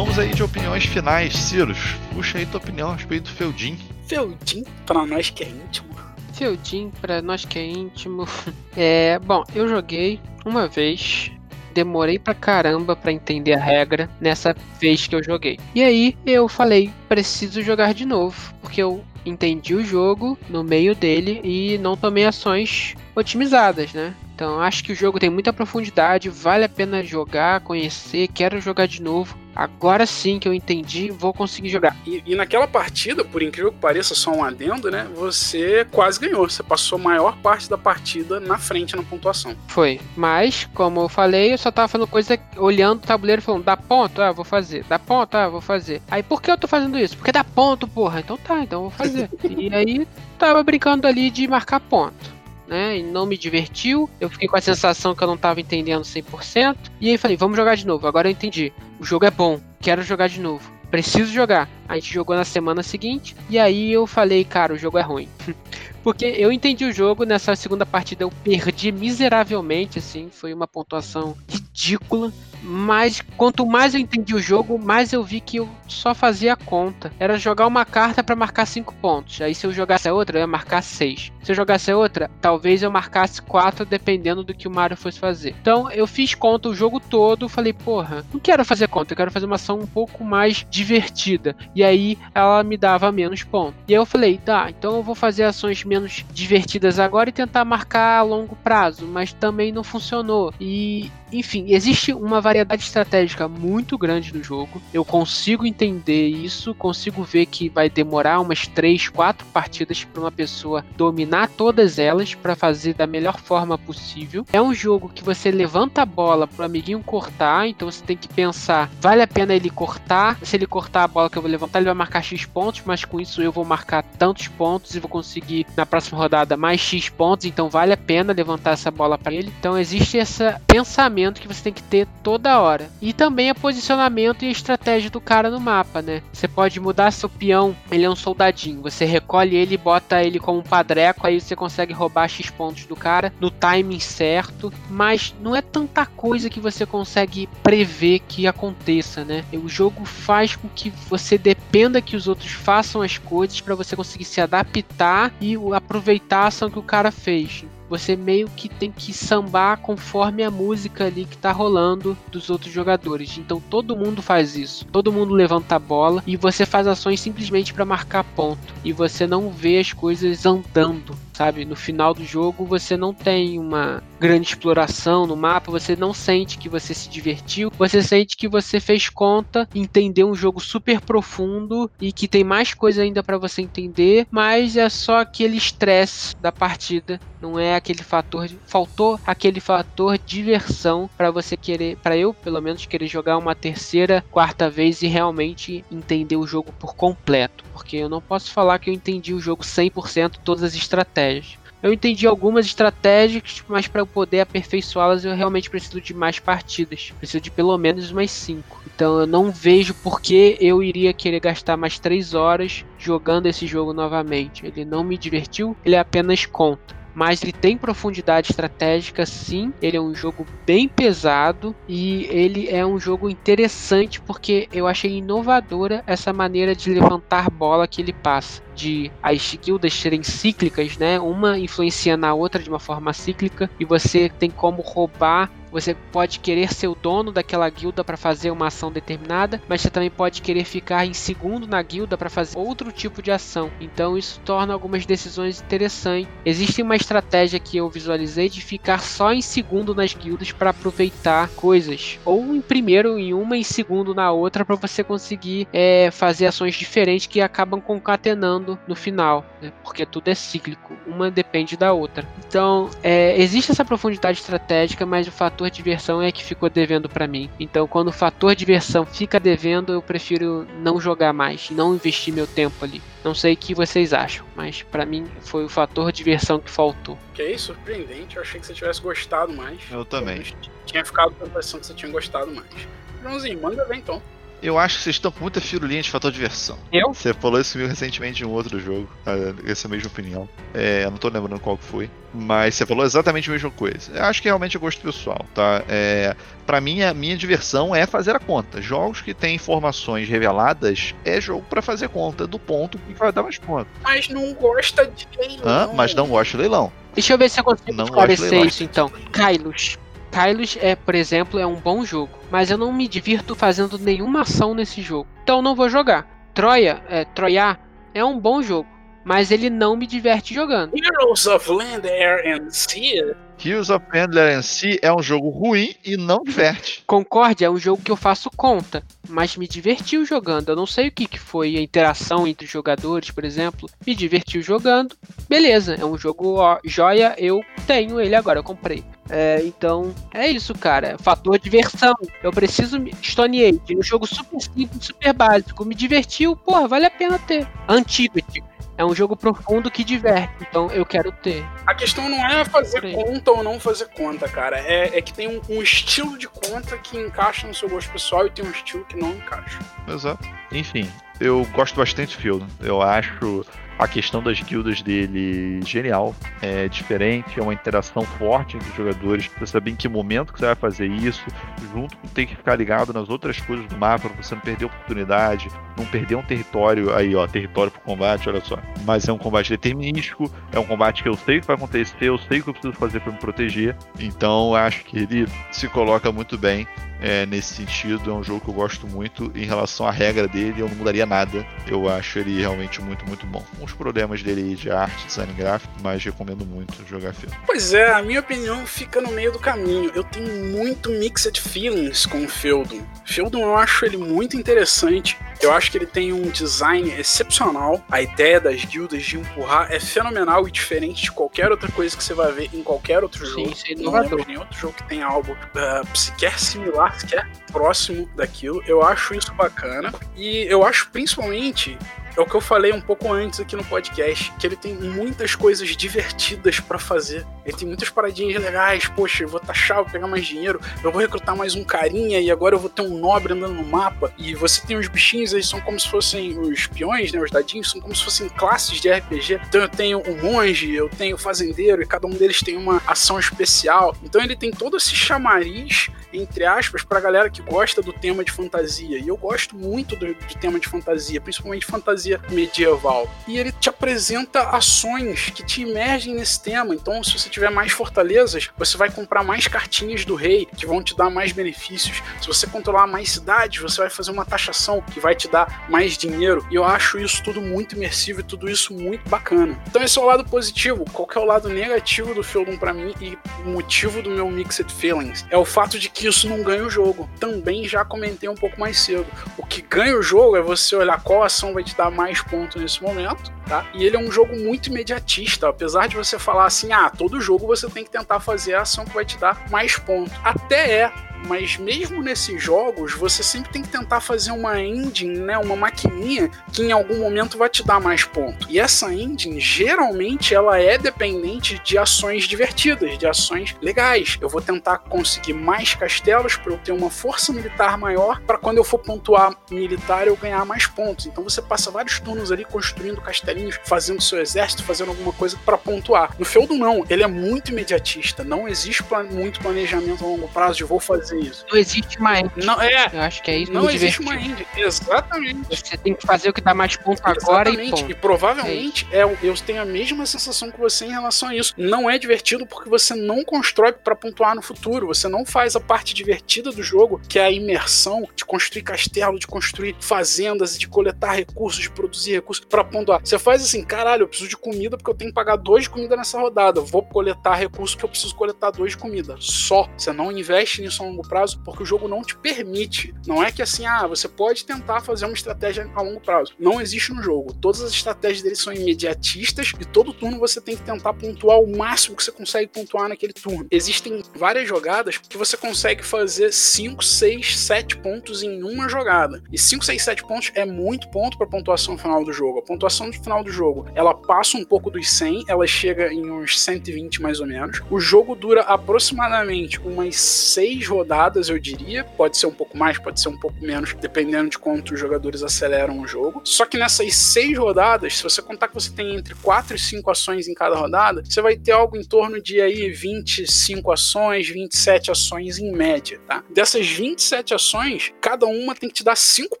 Vamos aí de opiniões finais, Cirus. Puxa aí tua opinião a respeito do Feudin. Feudin, pra nós que é íntimo. Feudin, pra nós que é íntimo. É, bom, eu joguei uma vez. Demorei pra caramba pra entender a regra nessa vez que eu joguei. E aí eu falei, preciso jogar de novo, porque eu entendi o jogo no meio dele e não tomei ações otimizadas, né? Então acho que o jogo tem muita profundidade, vale a pena jogar, conhecer, quero jogar de novo. Agora sim que eu entendi, vou conseguir jogar. E, e, naquela partida, por incrível que pareça, só um adendo, né? Você quase ganhou. Você passou a maior parte da partida na frente na pontuação. Foi. Mas, como eu falei, eu só tava fazendo coisa olhando o tabuleiro e falando, dá ponto? Ah, vou fazer. Dá ponto? Ah, vou fazer. Aí por que eu tô fazendo isso? Porque dá ponto, porra. Então tá, então eu vou fazer. e aí tava brincando ali de marcar ponto né? E não me divertiu. Eu fiquei com a sensação que eu não estava entendendo 100%. E aí falei, vamos jogar de novo. Agora eu entendi. O jogo é bom, quero jogar de novo. Preciso jogar. A gente jogou na semana seguinte. E aí eu falei, cara, o jogo é ruim. Porque eu entendi o jogo, nessa segunda partida eu perdi miseravelmente, assim, foi uma pontuação ridícula. Mas quanto mais eu entendi o jogo, mais eu vi que eu só fazia conta. Era jogar uma carta para marcar 5 pontos. Aí se eu jogasse a outra, eu ia marcar 6. Se eu jogasse a outra, talvez eu marcasse 4, dependendo do que o Mario fosse fazer. Então eu fiz conta o jogo todo, falei, porra, não quero fazer conta, eu quero fazer uma ação um pouco mais divertida. E aí ela me dava menos pontos. E aí eu falei, tá, então eu vou fazer ações menos divertidas agora e tentar marcar a longo prazo. Mas também não funcionou. E enfim, existe uma variedade estratégica muito grande no jogo. Eu consigo entender isso, consigo ver que vai demorar umas 3, 4 partidas para uma pessoa dominar todas elas para fazer da melhor forma possível. É um jogo que você levanta a bola pro amiguinho cortar, então você tem que pensar, vale a pena ele cortar? Se ele cortar a bola que eu vou levantar, ele vai marcar X pontos, mas com isso eu vou marcar tantos pontos e vou conseguir na próxima rodada mais X pontos, então vale a pena levantar essa bola para ele. Então existe esse pensamento pensamento que você tem que ter toda hora. E também é posicionamento e estratégia do cara no mapa, né? Você pode mudar seu peão, ele é um soldadinho. Você recolhe ele e bota ele como um padreco, aí você consegue roubar X pontos do cara no timing certo. Mas não é tanta coisa que você consegue prever que aconteça, né? O jogo faz com que você dependa que os outros façam as coisas para você conseguir se adaptar e aproveitar a ação que o cara fez você meio que tem que sambar conforme a música ali que tá rolando dos outros jogadores. Então todo mundo faz isso. Todo mundo levanta a bola e você faz ações simplesmente para marcar ponto. E você não vê as coisas andando sabe? No final do jogo você não tem uma grande exploração no mapa, você não sente que você se divertiu, você sente que você fez conta, entendeu um jogo super profundo e que tem mais coisa ainda para você entender, mas é só aquele estresse da partida, não é aquele fator de, faltou aquele fator diversão para você querer, para eu pelo menos querer jogar uma terceira, quarta vez e realmente entender o jogo por completo, porque eu não posso falar que eu entendi o jogo 100% todas as estratégias. Eu entendi algumas estratégias, mas para eu poder aperfeiçoá-las eu realmente preciso de mais partidas. Preciso de pelo menos umas 5. Então eu não vejo por que eu iria querer gastar mais 3 horas jogando esse jogo novamente. Ele não me divertiu, ele apenas conta mas ele tem profundidade estratégica sim. Ele é um jogo bem pesado e ele é um jogo interessante porque eu achei inovadora essa maneira de levantar bola que ele passa. De as guildas serem cíclicas, né? Uma influenciando a outra de uma forma cíclica e você tem como roubar você pode querer ser o dono daquela guilda para fazer uma ação determinada, mas você também pode querer ficar em segundo na guilda para fazer outro tipo de ação. Então isso torna algumas decisões interessantes. Existe uma estratégia que eu visualizei de ficar só em segundo nas guildas para aproveitar coisas, ou em primeiro em uma e segundo na outra para você conseguir é, fazer ações diferentes que acabam concatenando no final, né? porque tudo é cíclico, uma depende da outra. Então é, existe essa profundidade estratégica, mas o fator diversão é que ficou devendo para mim. Então, quando o fator diversão fica devendo, eu prefiro não jogar mais, não investir meu tempo ali. Não sei o que vocês acham, mas para mim foi o fator diversão que faltou. Ok, surpreendente. Eu achei que você tivesse gostado mais. Eu também. Eu tinha ficado com a impressão que você tinha gostado mais. Joãozinho, manda ver então. Eu acho que vocês estão com muita firulinha de fator diversão. Eu? Você falou isso comigo recentemente em um outro jogo, tá? essa mesma opinião. É, eu não tô lembrando qual que foi. Mas você falou exatamente a mesma coisa. Eu acho que realmente é gosto pessoal, tá? É, para mim, a minha diversão é fazer a conta. Jogos que têm informações reveladas é jogo para fazer conta do ponto que vai dar mais conta. Mas não gosta de leilão. Hã? Mas não gosta de leilão. Deixa eu ver se eu consigo não esclarecer isso então. Kylos, Kylos é, por exemplo, é um bom jogo, mas eu não me divirto fazendo nenhuma ação nesse jogo. Então não vou jogar. Troia, é, Troia é um bom jogo, mas ele não me diverte jogando. Heroes of Land, Air and Sea Heroes of Pendler em si é um jogo ruim e não diverte. Concorde é um jogo que eu faço conta, mas me divertiu jogando. Eu não sei o que, que foi a interação entre os jogadores, por exemplo. Me divertiu jogando. Beleza, é um jogo ó, joia, eu tenho ele agora, eu comprei. É, então, é isso, cara. Fator diversão. Eu preciso Stone Age, um jogo super simples, super básico. Me divertiu, porra, vale a pena ter. Antidote. É um jogo profundo que diverte, então eu quero ter. A questão não é fazer conta ou não fazer conta, cara. É, é que tem um, um, estilo de conta que encaixa no seu gosto pessoal e tem um estilo que não encaixa. Exato. Enfim, eu gosto bastante do filme. Eu acho a questão das guildas dele genial, é diferente, é uma interação forte entre os jogadores. Você saber em que momento que você vai fazer isso, junto com ter que ficar ligado nas outras coisas do mapa para você não perder oportunidade, não perder um território aí, ó, território pro combate, olha só. Mas é um combate determinístico, é um combate que eu sei o que vai acontecer, eu sei o que eu preciso fazer para me proteger. Então acho que ele se coloca muito bem é, nesse sentido. É um jogo que eu gosto muito. Em relação à regra dele, eu não mudaria nada. Eu acho ele realmente muito, muito bom. Uns problemas dele de arte, design gráfico, mas recomendo muito jogar filme. Pois é, a minha opinião fica no meio do caminho. Eu tenho muito mixed feelings com o Feudum. Feudum eu acho ele muito interessante. Eu acho que ele tem um design excepcional. A ideia das guildas de empurrar é fenomenal e diferente de qualquer outra coisa que você vai ver em qualquer outro jogo. Sim, não lembro nenhum outro jogo que tenha algo uh, sequer similar, sequer próximo daquilo. Eu acho isso bacana. E eu acho principalmente é o que eu falei um pouco antes aqui no podcast, que ele tem muitas coisas divertidas para fazer. Ele tem muitas paradinhas legais, poxa, eu vou taxar, vou pegar mais dinheiro, eu vou recrutar mais um carinha e agora eu vou ter um nobre andando no mapa. E você tem os bichinhos, eles são como se fossem os peões, né, os dadinhos, são como se fossem classes de RPG. Então eu tenho o monge, eu tenho o fazendeiro e cada um deles tem uma ação especial. Então ele tem todo esse chamariz entre aspas, pra galera que gosta do tema de fantasia. E eu gosto muito do, do tema de fantasia, principalmente fantasia fantasia medieval. E ele te apresenta ações que te imergem nesse tema. Então, se você tiver mais fortalezas, você vai comprar mais cartinhas do rei, que vão te dar mais benefícios. Se você controlar mais cidades, você vai fazer uma taxação que vai te dar mais dinheiro. E eu acho isso tudo muito imersivo e tudo isso muito bacana. Então, esse é o lado positivo. Qual que é o lado negativo do Feudum para mim e motivo do meu Mixed Feelings? É o fato de que isso não ganha o jogo. Também já comentei um pouco mais cedo. O que ganha o jogo é você olhar qual ação vai te dar mais pontos nesse momento, tá? E ele é um jogo muito imediatista, apesar de você falar assim, ah, todo jogo você tem que tentar fazer a ação que vai te dar mais pontos. Até é, mas mesmo nesses jogos, você sempre tem que tentar fazer uma engine, né, uma maquininha que em algum momento vai te dar mais ponto. E essa engine, geralmente, ela é dependente de ações divertidas, de ações legais. Eu vou tentar conseguir mais castelos para eu ter uma força militar maior, para quando eu for pontuar militar eu ganhar mais pontos. Então você passa vários turnos ali construindo castelinhos, fazendo seu exército, fazendo alguma coisa para pontuar. No Feudo não, ele é muito imediatista, não existe plan muito planejamento a longo prazo de vou fazer fazer isso. Não existe uma end. Não, é. Eu acho que é isso. Não existe uma end. Exatamente. Você tem que fazer o que dá mais ponto agora Exatamente. e ponto. E provavelmente é. é. eu tenho a mesma sensação que você em relação a isso. Não é divertido porque você não constrói para pontuar no futuro. Você não faz a parte divertida do jogo, que é a imersão de construir castelo, de construir fazendas, de coletar recursos, de produzir recursos para pontuar. Você faz assim, caralho, eu preciso de comida porque eu tenho que pagar dois de comida nessa rodada. Vou coletar recursos que eu preciso coletar dois de comida. Só. Você não investe nisso a longo prazo porque o jogo não te permite. Não é que assim, ah, você pode tentar fazer uma estratégia a longo prazo. Não existe no jogo. Todas as estratégias dele são imediatistas e todo turno você tem que tentar pontuar o máximo que você consegue pontuar naquele turno. Existem várias jogadas que você consegue fazer 5, 6, 7 pontos em uma jogada. E 5, 6, 7 pontos é muito ponto para pontuação final do jogo. A pontuação final do jogo, ela passa um pouco dos 100, ela chega em uns 120 mais ou menos. O jogo dura aproximadamente umas 6 rodadas, eu diria. Pode ser um pouco mais, pode ser um pouco menos, dependendo de quanto os jogadores aceleram o jogo. Só que nessas seis rodadas, se você contar que você tem entre 4 e 5 ações em cada rodada, você vai ter algo em torno de aí 25 ações, 27 ações em média, tá? Dessas 27 ações, cada uma tem que te dar 5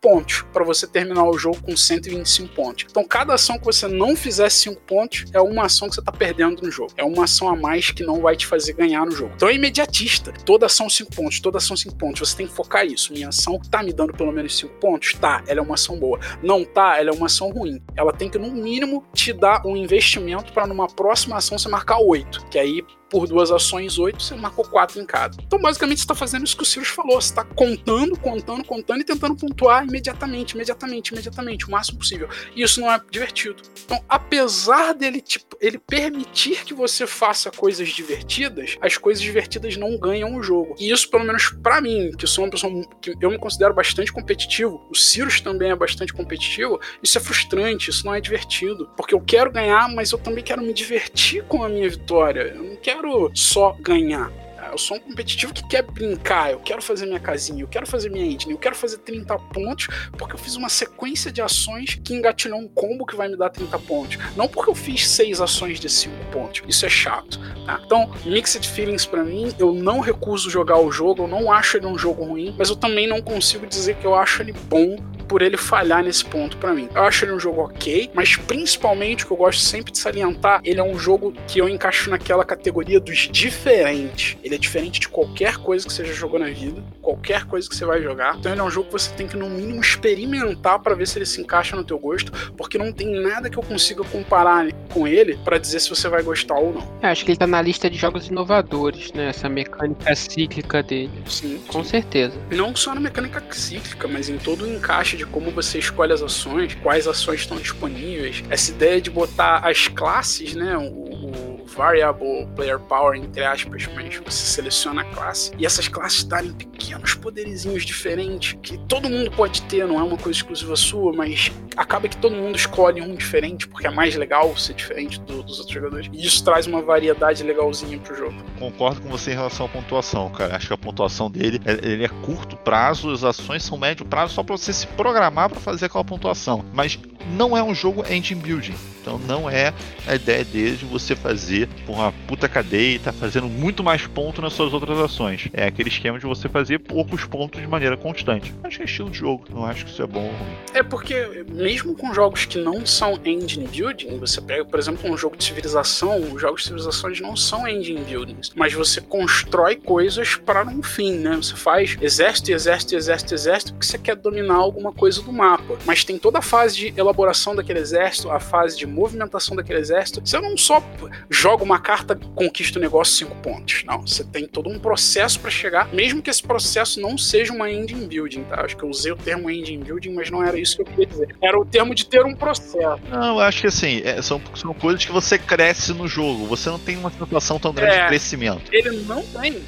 pontos para você terminar o jogo com 125 pontos. Então, cada ação que você não fizer 5 pontos é uma ação que você tá perdendo no jogo. É uma ação a mais que não vai te fazer ganhar no jogo. Então é imediatista. Toda ação 5 pontos, toda ação 5 pontos. Você tem que focar isso. Minha ação tá me dando pelo menos 5 pontos? Tá, ela é uma ação boa. Não tá, ela é uma ação ruim. Ela tem que, no mínimo, te dar um investimento para numa próxima ação você marcar 8. Que aí por duas ações, oito, você marcou quatro em cada. Então, basicamente, você está fazendo isso que o Sirius falou. Você está contando, contando, contando e tentando pontuar imediatamente, imediatamente, imediatamente, o máximo possível. E isso não é divertido. Então, apesar dele tipo, ele permitir que você faça coisas divertidas, as coisas divertidas não ganham o jogo. E isso, pelo menos para mim, que sou uma pessoa que eu me considero bastante competitivo, o Sirius também é bastante competitivo, isso é frustrante, isso não é divertido. Porque eu quero ganhar, mas eu também quero me divertir com a minha vitória. Eu não quero quero só ganhar. Eu sou um competitivo que quer brincar, eu quero fazer minha casinha, eu quero fazer minha engine, eu quero fazer 30 pontos porque eu fiz uma sequência de ações que engatilhou um combo que vai me dar 30 pontos. Não porque eu fiz 6 ações de 5 pontos. Isso é chato. Tá? Então, Mixed Feelings para mim, eu não recuso jogar o jogo, eu não acho ele um jogo ruim, mas eu também não consigo dizer que eu acho ele bom por ele falhar nesse ponto para mim. Eu acho ele um jogo ok, mas principalmente o que eu gosto sempre de salientar, ele é um jogo que eu encaixo naquela categoria dos diferentes. Ele é diferente de qualquer coisa que você já jogou na vida, qualquer coisa que você vai jogar. Então ele é um jogo que você tem que no mínimo experimentar para ver se ele se encaixa no teu gosto, porque não tem nada que eu consiga comparar com ele para dizer se você vai gostar ou não. Eu acho que ele tá na lista de jogos inovadores, né? Essa mecânica cíclica dele. Sim. Com certeza. Não só na mecânica cíclica, mas em todo o encaixe de como você escolhe as ações, quais ações estão disponíveis. Essa ideia de botar as classes, né? O, o variable player power, entre aspas, mas você seleciona a classe e essas classes darem pequenos poderizinhos diferentes que todo mundo pode ter, não é uma coisa exclusiva sua, mas acaba que todo mundo escolhe um diferente porque é mais legal ser diferente do, dos outros jogadores. E isso traz uma variedade legalzinha pro jogo. Concordo com você em relação à pontuação, cara. Acho que a pontuação dele ele é curto prazo, as ações são médio prazo só para você se programar para fazer aquela pontuação. Mas não é um jogo engine building Então não é a ideia deles de você fazer uma puta cadeia e tá fazendo muito mais ponto nas suas outras ações. É aquele esquema de você fazer poucos pontos de maneira constante. Acho que é estilo de jogo, não acho que isso é bom. É porque, mesmo com jogos que não são engine building, você pega, por exemplo, um jogo de civilização, os jogos de civilização não são engine buildings, mas você constrói coisas para um fim, né? Você faz exército, exército, exército, exército, porque você quer dominar alguma coisa do mapa. Mas tem toda a fase de elaboração daquele exército, a fase de movimentação daquele exército. Você não só joga uma carta, conquista o negócio cinco pontos. Não, você tem todo um processo para chegar, mesmo que esse processo não seja uma engine building, tá? Acho que eu usei o termo engine building, mas não era isso que eu queria dizer. Era o termo de ter um processo. Não, eu acho que assim, é, são, são coisas que você cresce no jogo. Você não tem uma sensação tão grande é, de crescimento. Ele não tem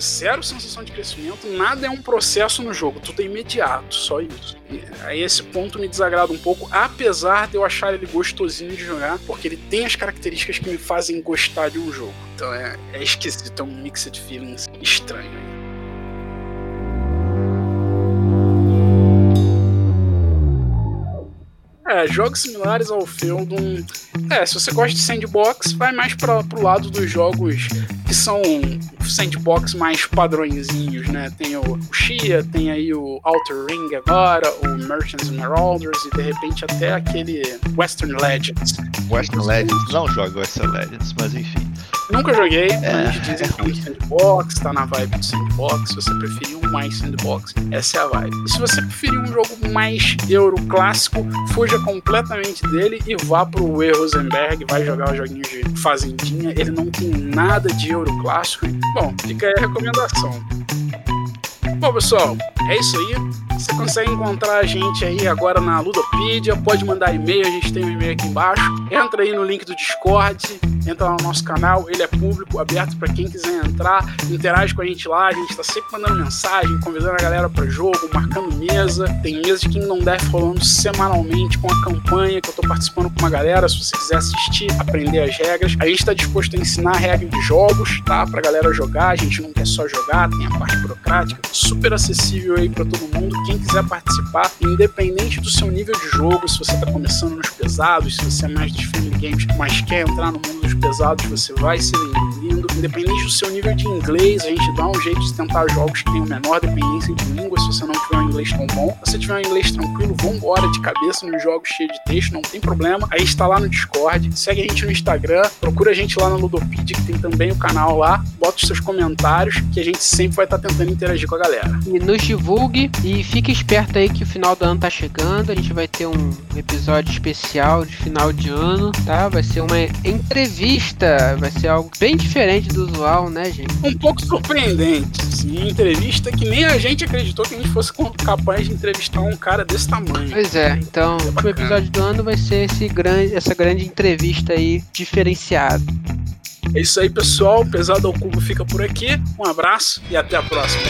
zero sensação de crescimento, nada é um processo no jogo, tudo é imediato, só isso. Aí esse ponto me desagrada um pouco, apesar de eu achar ele gostosinho de jogar, porque ele tem as características que me fazem gostar de um jogo. Então é, é esquisito, é um mixed feelings estranho. É, jogos similares ao Feudum. É, se você gosta de sandbox, vai mais para pro lado dos jogos que são sandbox mais padrõezinhos, né? Tem o, o Shia, tem aí o Outer Ring agora, o Merchants Marauders e de repente até aquele Western Legends. Western Legends, não jogo Western Legends, mas enfim. Nunca joguei, é, mas dizem é que sandbox, tá na vibe do sandbox. Se você preferir um mais sandbox, essa é a vibe. E se você preferir um jogo mais euro clássico, fuja completamente dele e vá pro E. Rosenberg, vai jogar os joguinhos de fazendinha. Ele não tem nada de euro clássico. Bom, fica aí a recomendação. Bom, pessoal, é isso aí. Você consegue encontrar a gente aí agora na Ludopedia, pode mandar e-mail, a gente tem um e-mail aqui embaixo. Entra aí no link do Discord, entra lá no nosso canal, ele é público, aberto para quem quiser entrar, interage com a gente lá, a gente tá sempre mandando mensagem, convidando a galera para jogo, marcando mesa. Tem mesa de Kingdom Death rolando semanalmente com a campanha que eu tô participando com uma galera, se você quiser assistir, aprender as regras. A gente tá disposto a ensinar a regra de jogos, tá? Pra galera jogar, a gente não quer só jogar, tem a parte burocrática, super acessível aí para todo mundo. Quem quiser participar, independente do seu nível de jogo, se você tá começando nos pesados, se você é mais dos family games, mas quer entrar no mundo dos pesados, você vai ser bem-vindo. Independente do seu nível de inglês, a gente dá um jeito de tentar jogos que tenham menor dependência de língua, se você não tiver um inglês tão bom. Se você tiver um inglês tranquilo, vambora de cabeça nos jogos cheios de texto, não tem problema. Aí está lá no Discord, segue a gente no Instagram, procura a gente lá na Ludopedia, que tem também o canal lá, bota os seus comentários, que a gente sempre vai estar tentando interagir com a galera. E nos divulgue e fique esperto aí que o final do ano tá chegando, a gente vai ter um episódio especial de final de ano, tá? Vai ser uma entrevista, vai ser algo bem diferente do usual, né, gente? Um pouco surpreendente, sim. Entrevista que nem a gente acreditou que a gente fosse capaz de entrevistar um cara desse tamanho. Pois é, então é o episódio do ano vai ser esse grande, essa grande entrevista aí diferenciada. É isso aí, pessoal. Pesado ao Cubo fica por aqui. Um abraço e até a próxima.